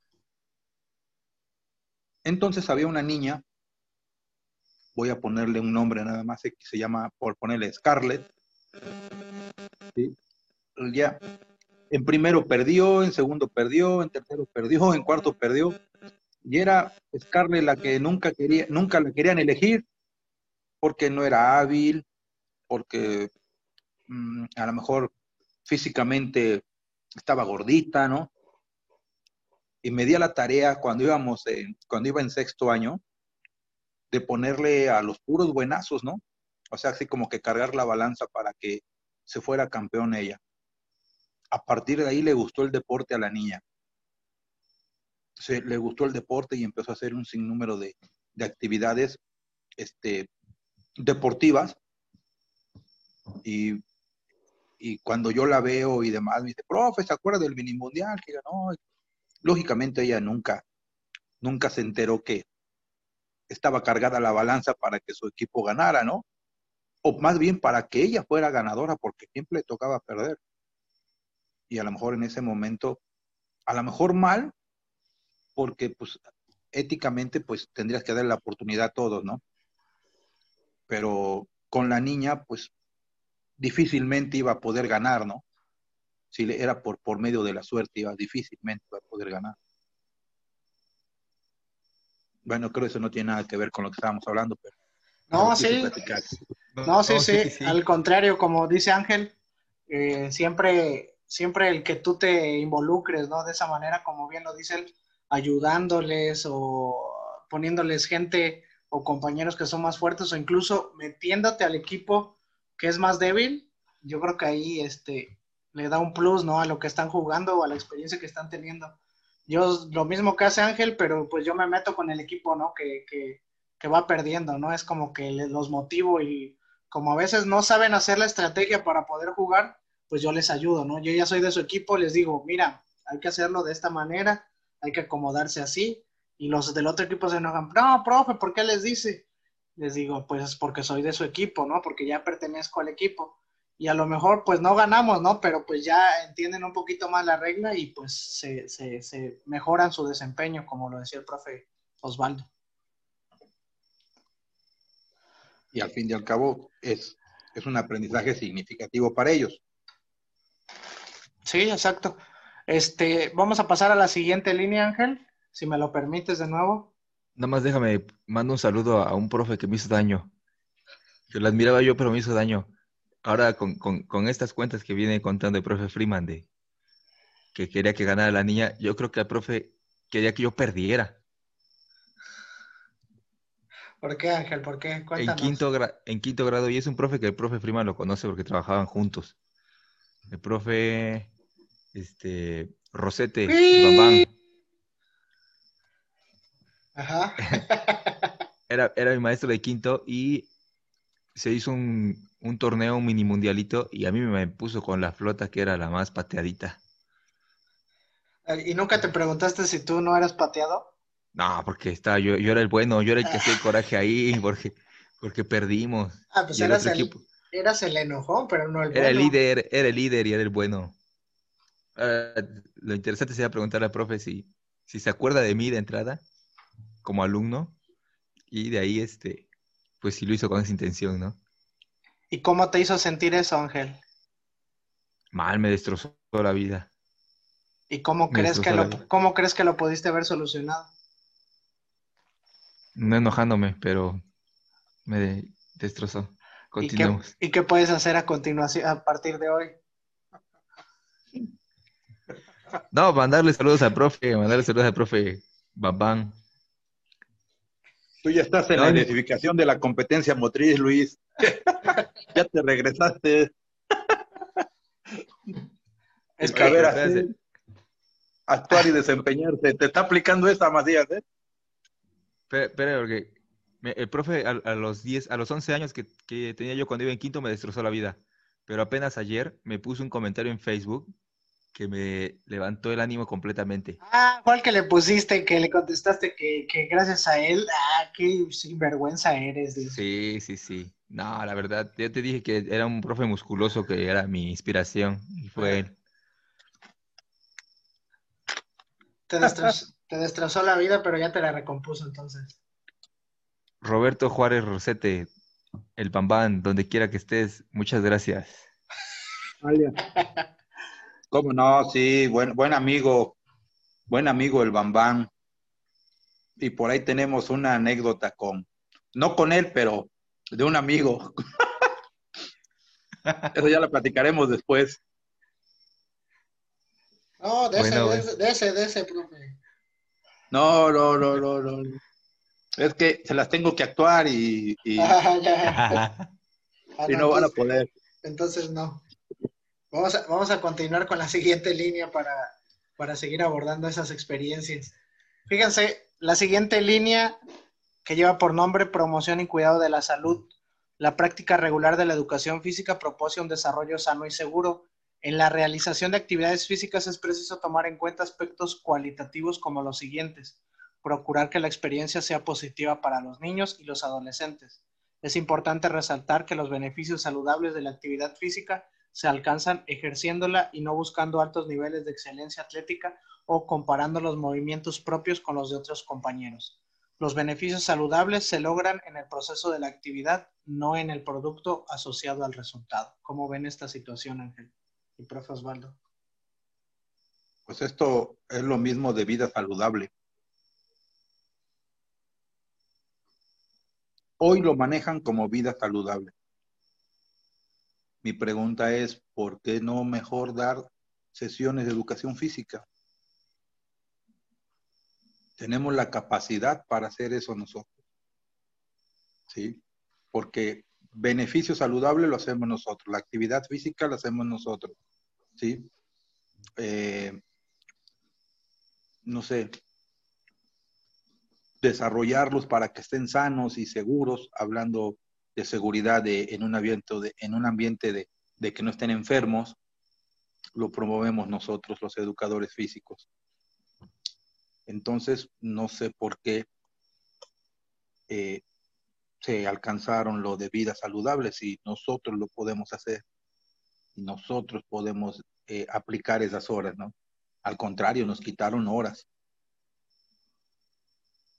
Entonces había una niña voy a ponerle un nombre nada más, que se llama, por ponerle Scarlett. Ya, en primero perdió, en segundo perdió, en tercero perdió, en cuarto perdió. Y era Scarlett la que nunca quería, nunca la querían elegir, porque no era hábil, porque mm, a lo mejor físicamente estaba gordita, ¿no? Y me di a la tarea cuando íbamos, cuando iba en sexto año, de ponerle a los puros buenazos, ¿no? O sea, así como que cargar la balanza para que se fuera campeón ella. A partir de ahí le gustó el deporte a la niña. Se, le gustó el deporte y empezó a hacer un sinnúmero de, de actividades este, deportivas. Y, y, cuando yo la veo y demás, me dice, profe, ¿se acuerda del mini mundial que ganó? Lógicamente ella nunca, nunca se enteró que, estaba cargada la balanza para que su equipo ganara, ¿no? O más bien para que ella fuera ganadora, porque siempre le tocaba perder. Y a lo mejor en ese momento, a lo mejor mal, porque pues éticamente pues tendrías que dar la oportunidad a todos, ¿no? Pero con la niña pues difícilmente iba a poder ganar, ¿no? Si era por, por medio de la suerte, iba difícilmente a poder ganar. Bueno, creo que eso no tiene nada que ver con lo que estábamos hablando, pero... No, sí. No, sí, sí, Al contrario, como dice Ángel, eh, siempre, siempre el que tú te involucres, ¿no? De esa manera, como bien lo dice él, ayudándoles o poniéndoles gente o compañeros que son más fuertes o incluso metiéndote al equipo que es más débil, yo creo que ahí este, le da un plus, ¿no? A lo que están jugando o a la experiencia que están teniendo yo lo mismo que hace Ángel, pero pues yo me meto con el equipo, ¿no? Que, que, que va perdiendo, ¿no? Es como que los motivo y como a veces no saben hacer la estrategia para poder jugar, pues yo les ayudo, ¿no? Yo ya soy de su equipo, les digo, mira, hay que hacerlo de esta manera, hay que acomodarse así, y los del otro equipo se enojan, no, profe, ¿por qué les dice? Les digo, pues porque soy de su equipo, ¿no? Porque ya pertenezco al equipo y a lo mejor pues no ganamos, ¿no? Pero pues ya entienden un poquito más la regla y pues se, se, se mejoran su desempeño, como lo decía el profe Osvaldo. Y al fin y al cabo es, es un aprendizaje significativo para ellos. Sí, exacto. Este, vamos a pasar a la siguiente línea, Ángel, si me lo permites de nuevo. Nada más déjame, mando un saludo a un profe que me hizo daño. Que lo admiraba yo, pero me hizo daño ahora con, con, estas cuentas que viene contando el profe Freeman de que quería que ganara la niña, yo creo que el profe quería que yo perdiera. ¿Por qué, Ángel? ¿Por qué? En quinto, en quinto grado, y es un profe que el profe Freeman lo conoce porque trabajaban juntos. El profe este, Rosete Bambán. Ajá. <laughs> era, era mi maestro de quinto y se hizo un, un torneo, un mini mundialito, y a mí me puso con la flota que era la más pateadita. ¿Y nunca te preguntaste si tú no eras pateado? No, porque estaba, yo, yo era el bueno, yo era el que hacía el coraje ahí, porque, porque perdimos. Ah, pues Y el eras otro el, equipo- eras el enojón, pero no el Era el bueno. líder, era el líder y era el bueno. Ah, lo interesante sería preguntarle al profe si, si se acuerda de mí de entrada, como alumno, y de ahí, este, pues si lo hizo con esa intención, ¿no? ¿Y cómo te hizo sentir eso, Ángel? Mal, me destrozó la vida. ¿Y cómo Me crees que lo, cómo crees que lo pudiste haber solucionado? No enojándome, pero me destrozó. ¿Y qué. ¿Y qué puedes hacer a continuación, a partir de hoy? No, mandarle saludos al profe, mandarle saludos al profe Babán. Tú ya estás en No, la ni- identificación de la competencia motriz, Luis. <laughs> ya te regresaste. Es A que, ver, espérate. así, actuar y desempeñarse. Te está aplicando esta, Macías, ¿eh? Espera, porque me- el profe a, a los 10, a los 11 años que, que tenía yo cuando iba en quinto me destrozó la vida. Pero apenas ayer me puso un comentario en Facebook que me levantó el ánimo completamente. ah, ¿cuál que le pusiste, que le contestaste que, que gracias a él, ah, qué sinvergüenza eres. Sí, sí, sí. No, la verdad, yo te dije que era un profe musculoso que era mi inspiración y fue él. Te destrozó, te destrozó la vida, pero ya te la recompuso entonces. Roberto Juárez Rosete, el Bambán, donde quiera que estés, muchas gracias. ¿Cómo no? Sí, buen, buen amigo. Buen amigo el Bambán. Y por ahí tenemos una anécdota con, no con él, pero de un amigo. <laughs> Eso ya la platicaremos después. No, de Bueno, ese, de ese, de ese, de ese, profe. No, no, no, no, no. Es que se las tengo que actuar y, y, <laughs> Ah, ya. Ah, <laughs> y no van a poder. Entonces no. Vamos a, vamos a continuar con la siguiente línea para, para seguir abordando esas experiencias. Fíjense, la siguiente línea que lleva por nombre promoción y cuidado de la salud. La práctica regular de la educación física propone un desarrollo sano y seguro. En la realización de actividades físicas es preciso tomar en cuenta aspectos cualitativos como los siguientes. Procurar que la experiencia sea positiva para los niños y los adolescentes. Es importante resaltar que los beneficios saludables de la actividad física se alcanzan ejerciéndola y no buscando altos niveles de excelencia atlética o comparando los movimientos propios con los de otros compañeros. Los beneficios saludables se logran en el proceso de la actividad, no en el producto asociado al resultado. ¿Cómo ven esta situación, Ángel? Y profe Osvaldo. Pues esto es lo mismo de vida saludable. Hoy lo manejan como vida saludable. Mi pregunta es, ¿por qué no mejor dar sesiones de educación física? Tenemos la capacidad para hacer eso nosotros. ¿Sí? Porque beneficio saludable lo hacemos nosotros, la actividad física la hacemos nosotros. ¿Sí? Eh, no sé, desarrollarlos para que estén sanos y seguros, hablando de seguridad en un ambiente, de, que no estén enfermos, lo promovemos nosotros, los educadores físicos. Entonces, no sé por qué eh, se alcanzaron lo de vida saludable si nosotros lo podemos hacer y nosotros podemos eh, aplicar esas horas, ¿no? Al contrario, nos quitaron horas.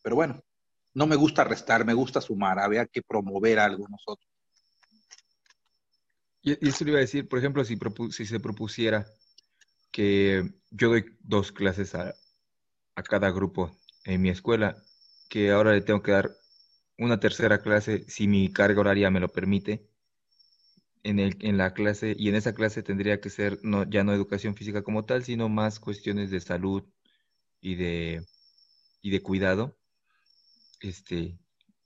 Pero bueno, no me gusta restar, me gusta sumar, había que promover algo nosotros. Y, eso le iba a decir, por ejemplo, si, si se propusiera que yo doy dos clases a, a cada grupo en mi escuela, que ahora le tengo que dar una tercera clase si mi carga horaria me lo permite, en, el, en la clase, y en esa clase tendría que ser no, ya no educación física como tal, sino más cuestiones de salud y de, y de cuidado. Este,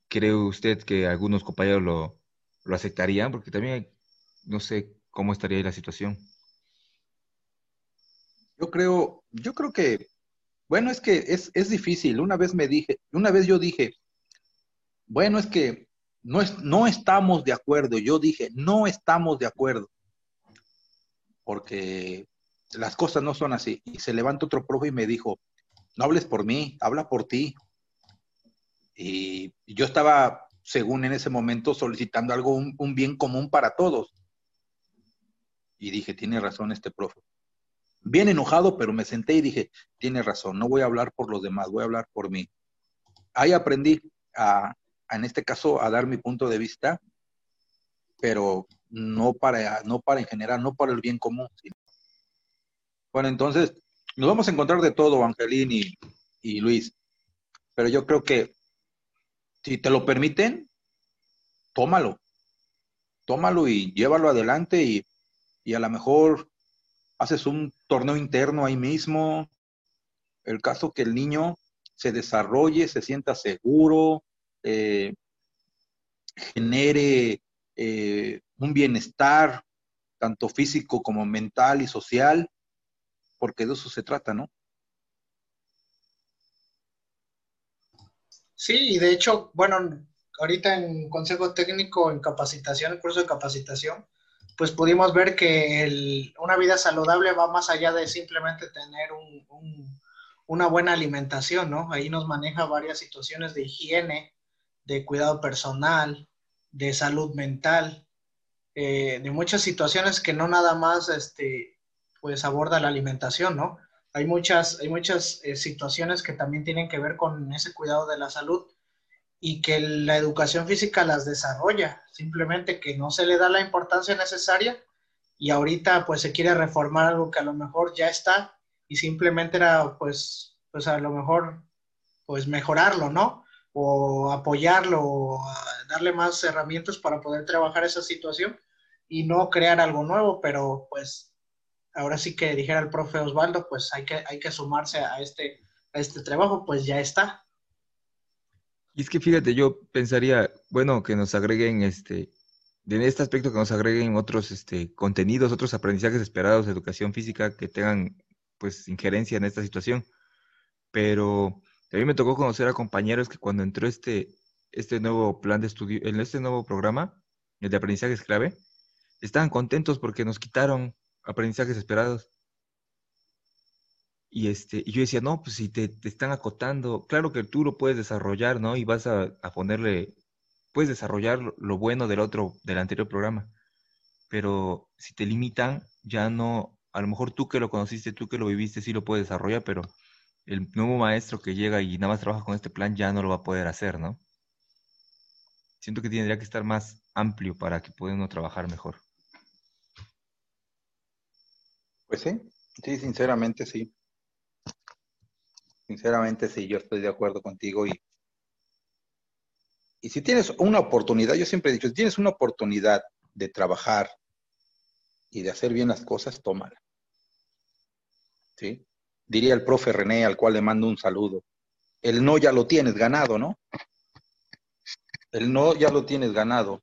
¿Cree usted que algunos compañeros lo, lo aceptarían? Porque también no sé cómo estaría ahí la situación. Yo creo, yo creo que, bueno, es que es, es difícil. Una vez me dije, una vez yo dije, bueno, es que no, es, no estamos de acuerdo. Yo dije, no estamos de acuerdo. Porque las cosas no son así. Y se levanta otro profe y me dijo, no hables por mí, habla por ti. Y yo estaba, según en ese momento, solicitando algo, un, bien común para todos. Y dije, tiene razón este profe. Bien enojado, pero me senté y dije, tiene razón, no voy a hablar por los demás, voy a hablar por mí. Ahí aprendí a, en este caso, a dar mi punto de vista, pero no para, no para en general, no para el bien común. Bueno, entonces, nos vamos a encontrar de todo, Angelín y Luis, pero yo creo que si te lo permiten, tómalo, tómalo y llévalo adelante y, y a lo mejor haces un torneo interno ahí mismo. El caso que el niño se desarrolle, se sienta seguro, eh, genere eh, un bienestar, tanto físico como mental y social, porque de eso se trata, ¿no? Sí, y de hecho, bueno, ahorita en consejo técnico, en capacitación, el curso de capacitación, pues pudimos ver que una vida saludable va más allá de simplemente tener una buena alimentación, ¿no? Ahí nos maneja varias situaciones de higiene, de cuidado personal, de salud mental, eh, de muchas situaciones que no nada más, este, pues aborda la alimentación, ¿no? Hay muchas, hay muchas eh, situaciones que también tienen que ver con ese cuidado de la salud y que la educación física las desarrolla, simplemente que no se le da la importancia necesaria y ahorita pues se quiere reformar algo que a lo mejor ya está y simplemente era pues, pues a lo mejor pues mejorarlo, ¿no? o apoyarlo o darle más herramientas para poder trabajar esa situación y no crear algo nuevo, pero pues ahora sí que dijera el profe Osvaldo, pues hay que, hay que sumarse a este, este trabajo, pues ya está. Y es que fíjate, yo pensaría, bueno, que nos agreguen este, en este aspecto que nos agreguen otros este, contenidos, otros aprendizajes esperados de educación física que tengan pues injerencia en esta situación. Pero a mí me tocó conocer a compañeros que cuando entró este, este nuevo plan de estudio, en este nuevo programa, el de aprendizajes clave, estaban contentos porque nos quitaron aprendizajes esperados. Y, este, y yo decía, no, pues si te, están acotando, claro que tú lo puedes desarrollar, ¿no? Y vas a, a ponerle, puedes desarrollar lo bueno del otro, del anterior programa. Pero si te limitan, ya no, a lo mejor tú que lo conociste, tú que lo viviste, sí lo puedes desarrollar, pero el nuevo maestro que llega y nada más trabaja con este plan ya no lo va a poder hacer, ¿no? Siento que tendría que estar más amplio para que pueda uno trabajar mejor. Pues sí, sí, sinceramente sí. Sinceramente sí, yo estoy de acuerdo contigo y, y si tienes una oportunidad, yo siempre he dicho, si tienes una oportunidad de trabajar y de hacer bien las cosas, tómala. ¿Sí? diría el profe René, al cual le mando un saludo. El no ya lo tienes ganado, ¿no? El no ya lo tienes ganado.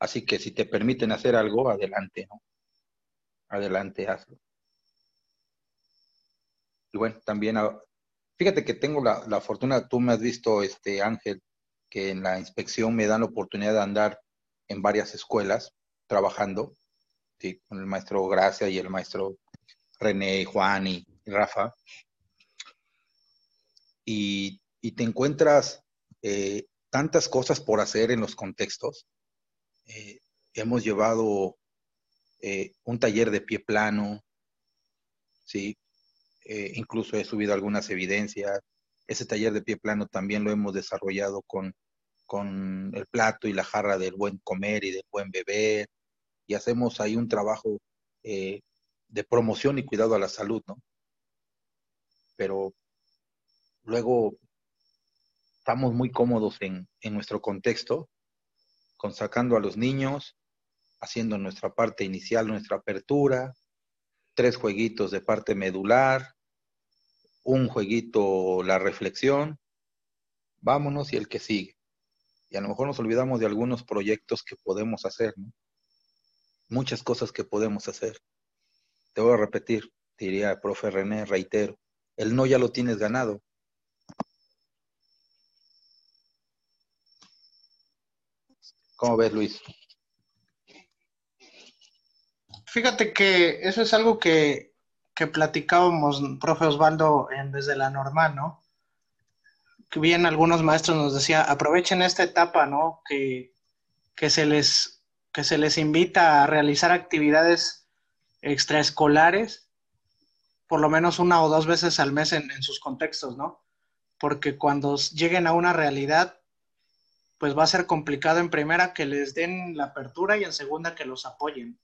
Así que si te permiten hacer algo, adelante, ¿no? Adelante, hazlo. Y bueno, también, ah, fíjate que tengo la, fortuna, tú me has visto, este Ángel, que en la inspección me dan la oportunidad de andar en varias escuelas trabajando, con el maestro Gracia y el maestro René, Juan y, Rafa, y, te encuentras eh, tantas cosas por hacer en los contextos. Eh, hemos llevado eh, un taller de pie plano, ¿sí? incluso he subido algunas evidencias. Ese taller de pie plano también lo hemos desarrollado con, con el plato y la jarra del buen comer y del buen beber, y hacemos ahí un trabajo de promoción y cuidado a la salud, ¿no? pero luego estamos muy cómodos en, nuestro contexto, con sacando a los niños, haciendo nuestra parte inicial, nuestra apertura, tres jueguitos de parte medular, un jueguito la reflexión, vámonos y el que sigue. Y a lo mejor nos olvidamos de algunos proyectos que podemos hacer, ¿no? Muchas cosas que podemos hacer. Te voy a repetir, diría el profe René, reitero, el no ya lo tienes ganado. ¿Cómo ves, Luis? Fíjate que eso es algo que, que platicábamos, profe Osvaldo, en, desde la normal, ¿no? Que bien algunos maestros nos decía, aprovechen esta etapa, ¿no? Que, que, se les, que se les invita a realizar actividades extraescolares por lo menos una o dos veces al mes en, en sus contextos, ¿no? Porque cuando lleguen a una realidad, pues va a ser complicado en primera que les den la apertura y en segunda que los apoyen.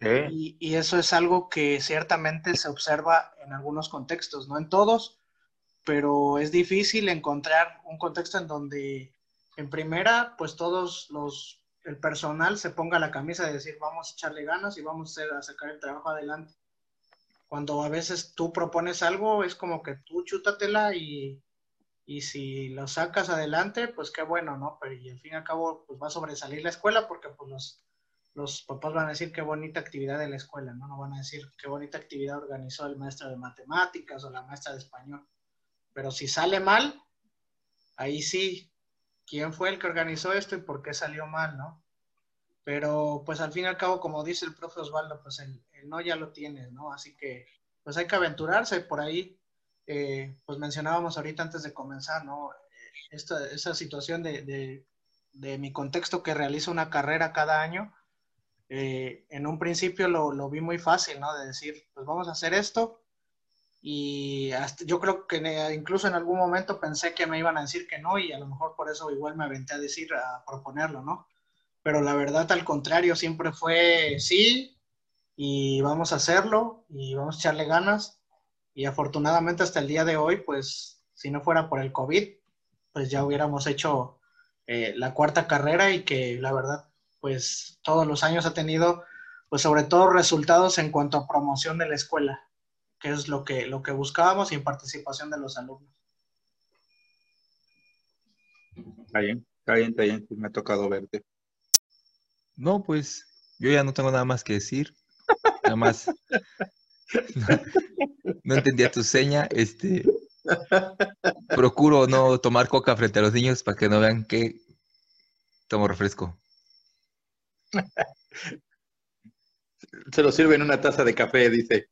Y, eso es algo que ciertamente se observa en algunos contextos, no en todos, pero es difícil encontrar un contexto en donde en primera, pues todos los, el personal se ponga la camisa de decir vamos a echarle ganas y vamos a sacar el trabajo adelante. Cuando a veces tú propones algo, es como que tú chútatela y, y si lo sacas adelante, pues qué bueno, ¿no? Pero y al fin y al cabo, pues va a sobresalir la escuela porque pues los, los papás van a decir qué bonita actividad de la escuela, ¿no? No van a decir qué bonita actividad organizó el maestro de matemáticas o la maestra de español. Pero si sale mal, ahí sí, ¿quién fue el que organizó esto y por qué salió mal, ¿no? Pero pues al fin y al cabo, como dice el profe Osvaldo, pues el, el no ya lo tienes, ¿no? Así que pues hay que aventurarse por ahí eh, pues mencionábamos ahorita antes de comenzar, ¿no? Esta, esa situación de, de, de, mi contexto que realizo una carrera cada año, eh, en un principio lo, lo, vi muy fácil, ¿no? De decir, pues vamos a hacer esto. Y hasta, yo creo que incluso en algún momento pensé que me iban a decir que no y a lo mejor por eso igual me aventé a decir, a proponerlo, ¿no? Pero la verdad al contrario, siempre fue sí y vamos a hacerlo y vamos a echarle ganas y afortunadamente hasta el día de hoy, pues si no fuera por el COVID, pues ya hubiéramos hecho eh, la cuarta carrera y que la verdad, pues todos los años ha tenido, pues sobre todo resultados en cuanto a promoción de la escuela, que es lo que, lo que buscábamos y participación de los alumnos. Está bien, está bien, está bien, me ha tocado verte. No, pues yo ya no tengo nada más que decir. Nada más <laughs> no entendía tu seña. Este, procuro no tomar coca frente a los niños para que no vean que tomo refresco. Se lo sirve en una taza de café, dice.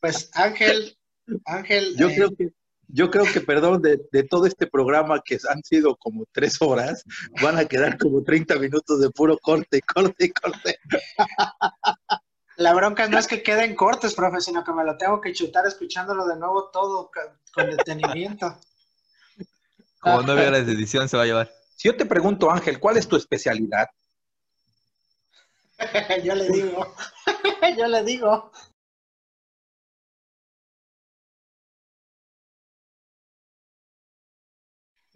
Pues Ángel, Ángel. Yo eh... creo que yo creo que, perdón, de, de, todo este programa que han sido como tres horas, van a quedar como 30 minutos de puro corte, corte, corte. La bronca no es que queden cortes, profe, sino que me lo tengo que chutar escuchándolo de nuevo todo con detenimiento. Como nueve horas de edición se va a llevar. Si yo te pregunto, Ángel, ¿cuál es tu especialidad? <laughs> yo le digo, <laughs> yo le digo.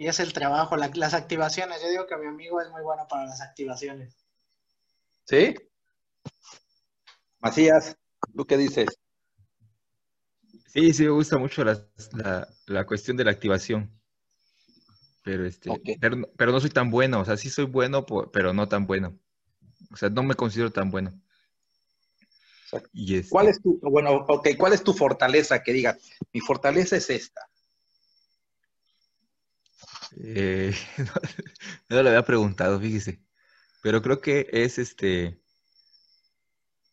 y es el trabajo, la, las activaciones. Yo digo que mi amigo es muy bueno para las activaciones. ¿Sí? Macías, ¿tú qué dices? Sí, sí, me gusta mucho la, la, la cuestión de la activación. Pero, este, okay. pero, pero, no soy tan bueno, o sea, sí soy bueno, pero no tan bueno. O sea, no me considero tan bueno. Y este... ¿Cuál es tu, bueno, ok, cuál es tu fortaleza? Que digas, mi fortaleza es esta. Eh, <laughs> no, no, lo había preguntado, fíjese. Pero creo que es este.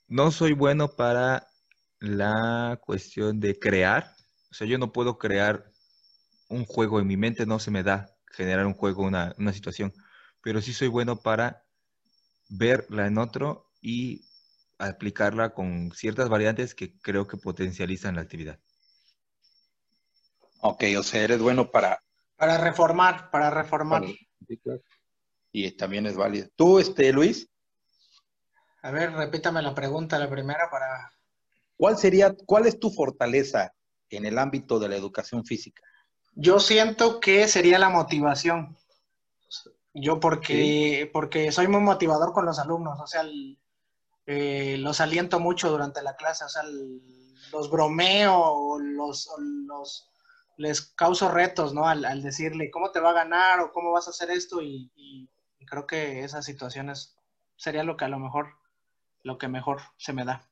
No soy bueno para la cuestión de crear. O sea, yo no puedo crear un juego en mi mente, no se me da generar un juego, una, una situación. Pero sí soy bueno para verla en otro y aplicarla con ciertas variantes que creo que potencializan la actividad. Ok, o sea, eres bueno para para reformar, para reformar. Sí, claro. Y también es válido. ¿Tú, este, Luis? A ver, repítame la pregunta, la primera para... ¿Cuál sería, cuál es tu fortaleza en el ámbito de la educación física? Yo siento que sería la motivación. Yo porque, sí. porque soy muy motivador con los alumnos, o sea, el, eh, los aliento mucho durante la clase, o sea, el, los bromeo, los, los les causo retos, ¿no? Al, al, decirle cómo te va a ganar o cómo vas a hacer esto y, y, creo que esas situaciones sería lo que a lo mejor, lo que mejor se me da.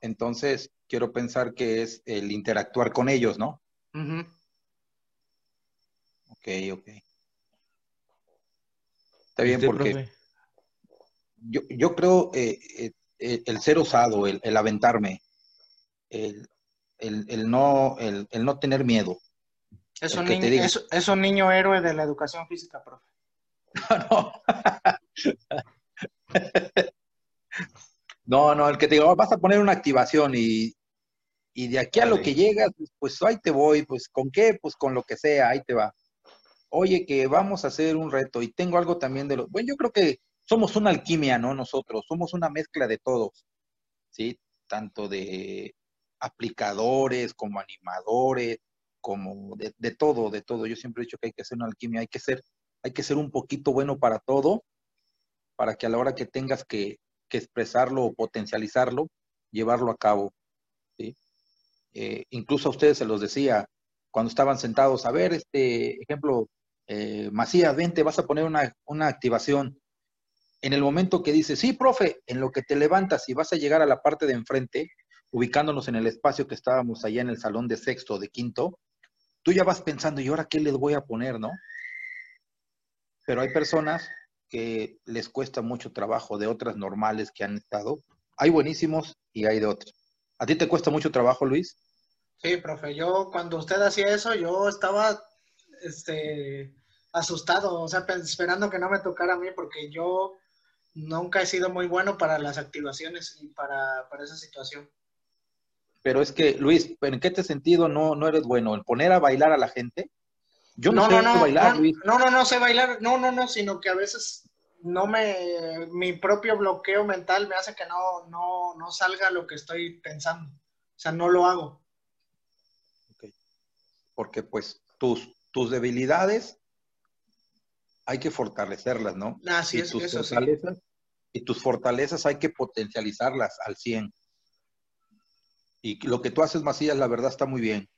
Entonces, quiero pensar que es el interactuar con ellos, ¿no? Uh -huh. Ok, ok. Está bien, porque yo, yo, creo eh, eh, eh, el ser osado, el, el aventarme, el, el, no, el, no tener miedo. Es un, niño, es, un niño héroe de la educación física, profe. <laughs> no. no, no, el que te diga, vas a poner una activación y, y de aquí a lo que llegas, pues ahí te voy, pues con qué, pues con lo que sea, ahí te va. Oye, que vamos a hacer un reto y tengo algo también de los, bueno, yo creo que somos una alquimia, ¿no? Nosotros, somos una mezcla de todos, ¿sí? Tanto de aplicadores como animadores, como de, todo, de todo. Yo siempre he dicho que hay que hacer una alquimia, hay que ser, hay que ser un poquito bueno para todo, para que a la hora que tengas que, que expresarlo o potencializarlo, llevarlo a cabo. ¿sí? Eh, incluso a ustedes se los decía cuando estaban sentados, a ver, este ejemplo, eh, Macías, vente, vas a poner una, una activación. En el momento que dices, sí, profe, en lo que te levantas y vas a llegar a la parte de enfrente, ubicándonos en el espacio que estábamos allá en el salón de sexto, de quinto, tú ya vas pensando, ¿y ahora qué les voy a poner, no? Pero hay personas que les cuesta mucho trabajo de otras normales que han estado. Hay buenísimos y hay de otros. ¿A ti te cuesta mucho trabajo, Luis? Sí, profe. Yo cuando usted hacía eso, yo estaba este, asustado, o sea, esperando que no me tocara a mí, porque yo nunca he sido muy bueno para las activaciones y para, para esa situación. Pero es que, Luis, ¿en qué te sentido no, no eres bueno? ¿En poner a bailar a la gente? Yo no, sé bailar, Luis. No, no, no sé bailar, no, no, no, sino que a veces no me, mi propio bloqueo mental me hace que no, no, no salga lo que estoy pensando. O sea, no lo hago. Okay. Porque pues tus, tus debilidades hay que fortalecerlas, ¿no? Así y es, tus eso fortalezas, Y tus fortalezas hay que potencializarlas al 100. Y lo que tú haces, Macías, la verdad está muy bien.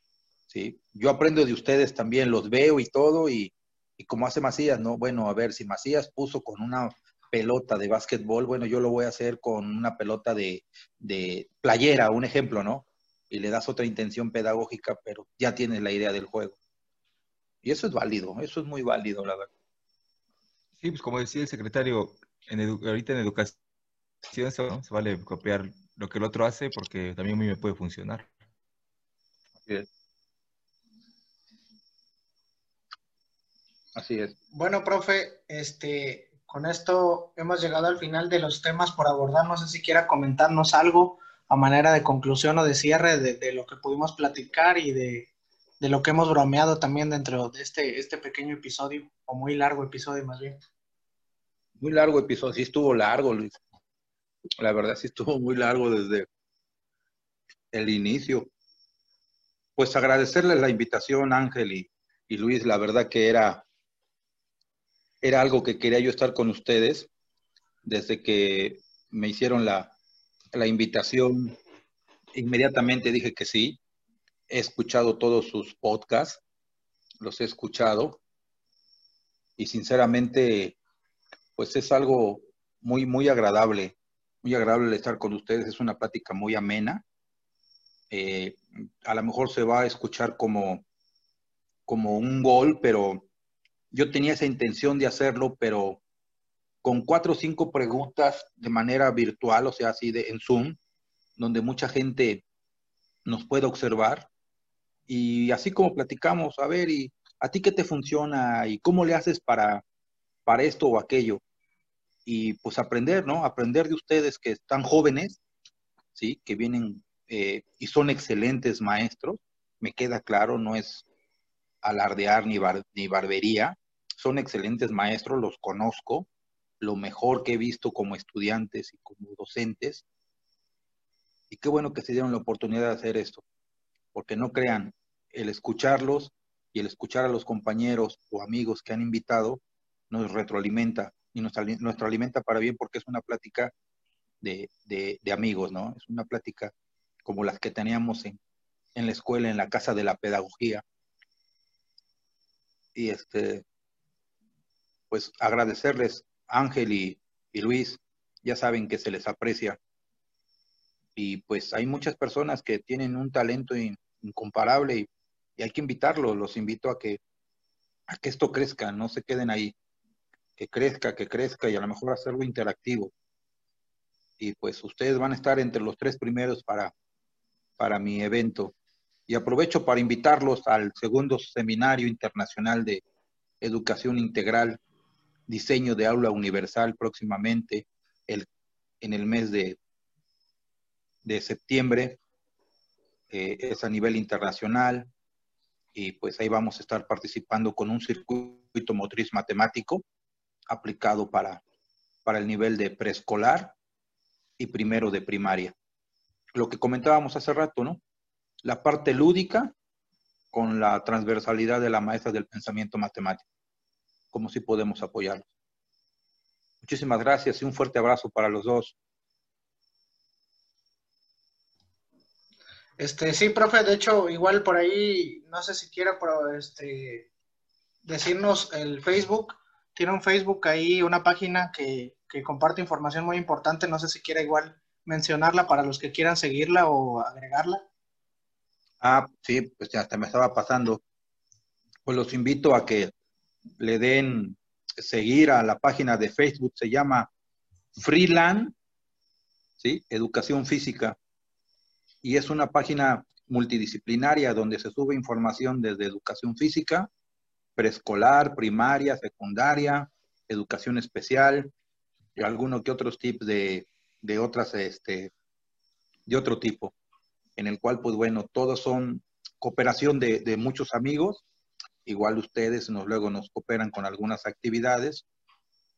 ¿sí? Yo aprendo de ustedes también, los veo y todo, y, y como hace Macías, ¿no? Bueno, a ver, si Macías puso con una pelota de básquetbol, bueno, yo lo voy a hacer con una pelota de, de playera, un ejemplo, ¿no? Y le das otra intención pedagógica, pero ya tienes la idea del juego. Y eso es válido, eso es muy válido, la verdad. Sí, pues como decía el secretario, en ahorita en educación se, vale copiar lo que el otro hace porque también a mí me puede funcionar. Bien. Así es. Bueno, profe, este, con esto hemos llegado al final de los temas por abordar. No sé si quiera comentarnos algo a manera de conclusión o de cierre de, lo que pudimos platicar y de, lo que hemos bromeado también dentro de este, este pequeño episodio, o muy largo episodio más bien. Muy largo episodio, sí estuvo largo, Luis. La verdad sí estuvo muy largo desde el inicio. Pues agradecerles la invitación, Ángel y, y Luis, la verdad que era era algo que quería yo estar con ustedes desde que me hicieron la, la invitación. Inmediatamente dije que sí. He escuchado todos sus podcasts, los he escuchado y sinceramente pues es algo muy, muy agradable, muy agradable estar con ustedes. Es una plática muy amena. Eh, a lo mejor se va a escuchar como, como un gol, pero yo tenía esa intención de hacerlo, pero con cuatro o cinco preguntas de manera virtual, o sea, así de en Zoom, donde mucha gente nos puede observar. Y así como platicamos, a ver, ¿y a ti qué te funciona? ¿Y cómo le haces para, para esto o aquello? Y pues aprender, ¿no? Aprender de ustedes que están jóvenes, ¿sí? Que vienen eh, y son excelentes maestros, me queda claro, no es alardear ni, ni barbería, son excelentes maestros, los conozco, lo mejor que he visto como estudiantes y como docentes. Y qué bueno que se dieron la oportunidad de hacer esto, porque no crean, el escucharlos y el escuchar a los compañeros o amigos que han invitado nos retroalimenta y nos, alimenta para bien porque es una plática de, de, amigos, ¿no? Es una plática como las que teníamos en, en la escuela, en la casa de la pedagogía. Y este, pues agradecerles, Ángel y, Luis, ya saben que se les aprecia. Y pues hay muchas personas que tienen un talento incomparable y, hay que invitarlos, los invito a que, a que esto crezca, no se queden ahí. Que crezca, que crezca y a lo mejor hacerlo interactivo. Y pues ustedes van a estar entre los tres primeros para, para mi evento. Y aprovecho para invitarlos al segundo seminario internacional de educación integral, diseño de aula universal próximamente el, en el mes de, de septiembre. Es a nivel internacional y pues ahí vamos a estar participando con un circuito motriz matemático aplicado para, para el nivel de preescolar y primero de primaria. Lo que comentábamos hace rato, ¿no? La parte lúdica con la transversalidad de la maestra del pensamiento matemático. Como si podemos apoyarlos. Muchísimas gracias y un fuerte abrazo para los dos. Este, sí, profe, de hecho, igual por ahí, no sé si quiera este, decirnos el Facebook. Tiene un Facebook ahí, una página que, que comparte información muy importante. No sé si quiera igual mencionarla para los que quieran seguirla o agregarla. Ah, sí, pues ya hasta me estaba pasando. Pues los invito a que le den seguir a la página de Facebook, se llama Freeland, ¿sí? Educación Física y es una página multidisciplinaria donde se sube información desde educación física, preescolar, primaria, secundaria, educación especial y algunos que otros tips de, de otras, este, de otro tipo, en el cual, pues bueno, todos son cooperación de, de muchos amigos, igual ustedes nos, luego nos cooperan con algunas actividades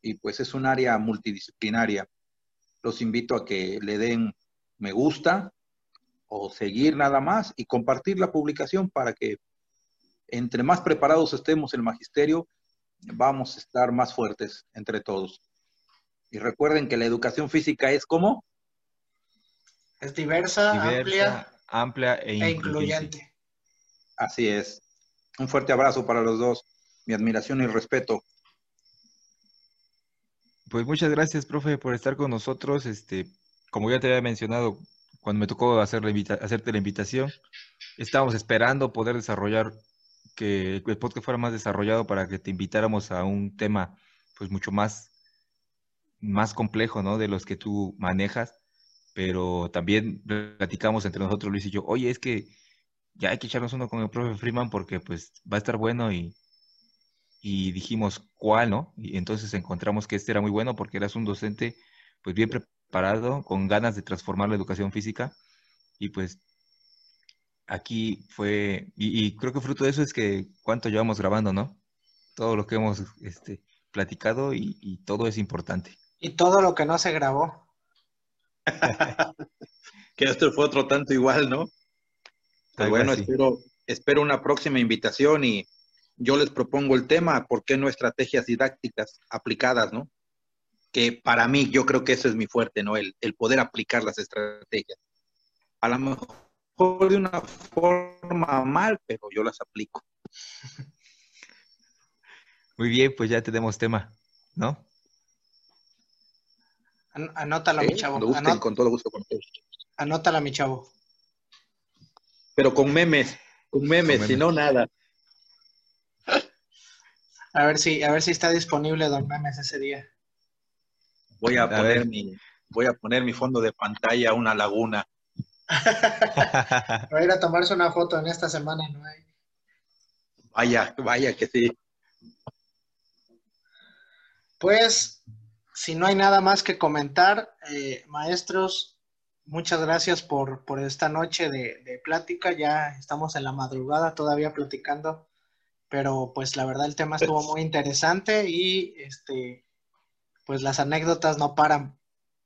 y pues es un área multidisciplinaria. Los invito a que le den me gusta, o seguir nada más y compartir la publicación para que entre más preparados estemos el magisterio, vamos a estar más fuertes entre todos. Y recuerden que la educación física es como? Es diversa, amplia, amplia e, e incluyente. Así es. Un fuerte abrazo para los dos. Mi admiración y respeto. Pues muchas gracias, profe, por estar con nosotros. Este, como ya te había mencionado, cuando me tocó hacer la hacerte la invitación, estábamos esperando poder desarrollar, que el podcast fuera más desarrollado para que te invitáramos a un tema pues mucho más, más complejo, ¿no? De los que tú manejas, pero también platicamos entre nosotros, Luis y yo, oye, es que ya hay que echarnos uno con el profe Freeman porque pues va a estar bueno y, y dijimos cuál, ¿no? Y entonces encontramos que este era muy bueno porque eras un docente pues bien preparado parado, con ganas de transformar la educación física. Y pues aquí fue, y, creo que fruto de eso es que cuánto llevamos grabando, ¿no? Todo lo que hemos este, platicado y, todo es importante. Y todo lo que no se grabó. <laughs> que esto fue otro tanto igual, ¿no? Pues bueno, espero, espero una próxima invitación y yo les propongo el tema, ¿por qué no estrategias didácticas aplicadas, ¿no? que para mí yo creo que eso es mi fuerte, ¿no? El, poder aplicar las estrategias. A lo mejor de una forma mal, pero yo las aplico. <laughs> Muy bien, pues ya tenemos tema, ¿no? Anótala, mi chavo. con todo gusto. Anótala, mi chavo. Pero con memes, con memes, si no, nada. A ver si, a ver si está disponible Don Memes ese día. Voy a, poner mi, voy a poner mi fondo de pantalla una laguna. <laughs> Va a ir a tomarse una foto en esta semana, ¿no hay? Vaya, vaya que sí. Pues, si no hay nada más que comentar, eh, maestros, muchas gracias por, esta noche de, de, plática. Ya estamos en la madrugada todavía platicando, pero pues la verdad el tema estuvo muy interesante y este pues las anécdotas no paran.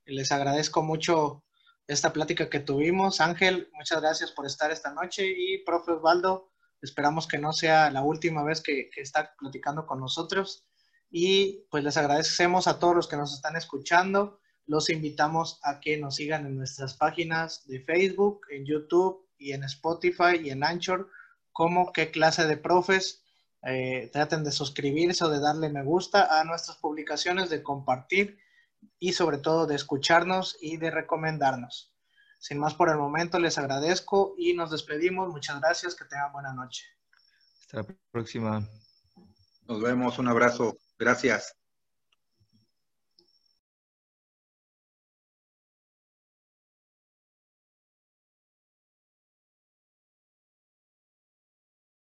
Les agradezco mucho esta plática que tuvimos. Ángel, muchas gracias por estar esta noche y profe Osvaldo, esperamos que no sea la última vez que, que está platicando con nosotros. Y pues les agradecemos a todos los que nos están escuchando. Los invitamos a que nos sigan en nuestras páginas de Facebook, en YouTube y en Spotify y en Anchor como qué clase de profes. Eh, traten de suscribirse o de darle me gusta a nuestras publicaciones, de compartir y sobre todo de escucharnos y de recomendarnos. Sin más por el momento, les agradezco y nos despedimos. Muchas gracias, que tengan buena noche. Hasta la próxima. Nos vemos, un abrazo. Gracias.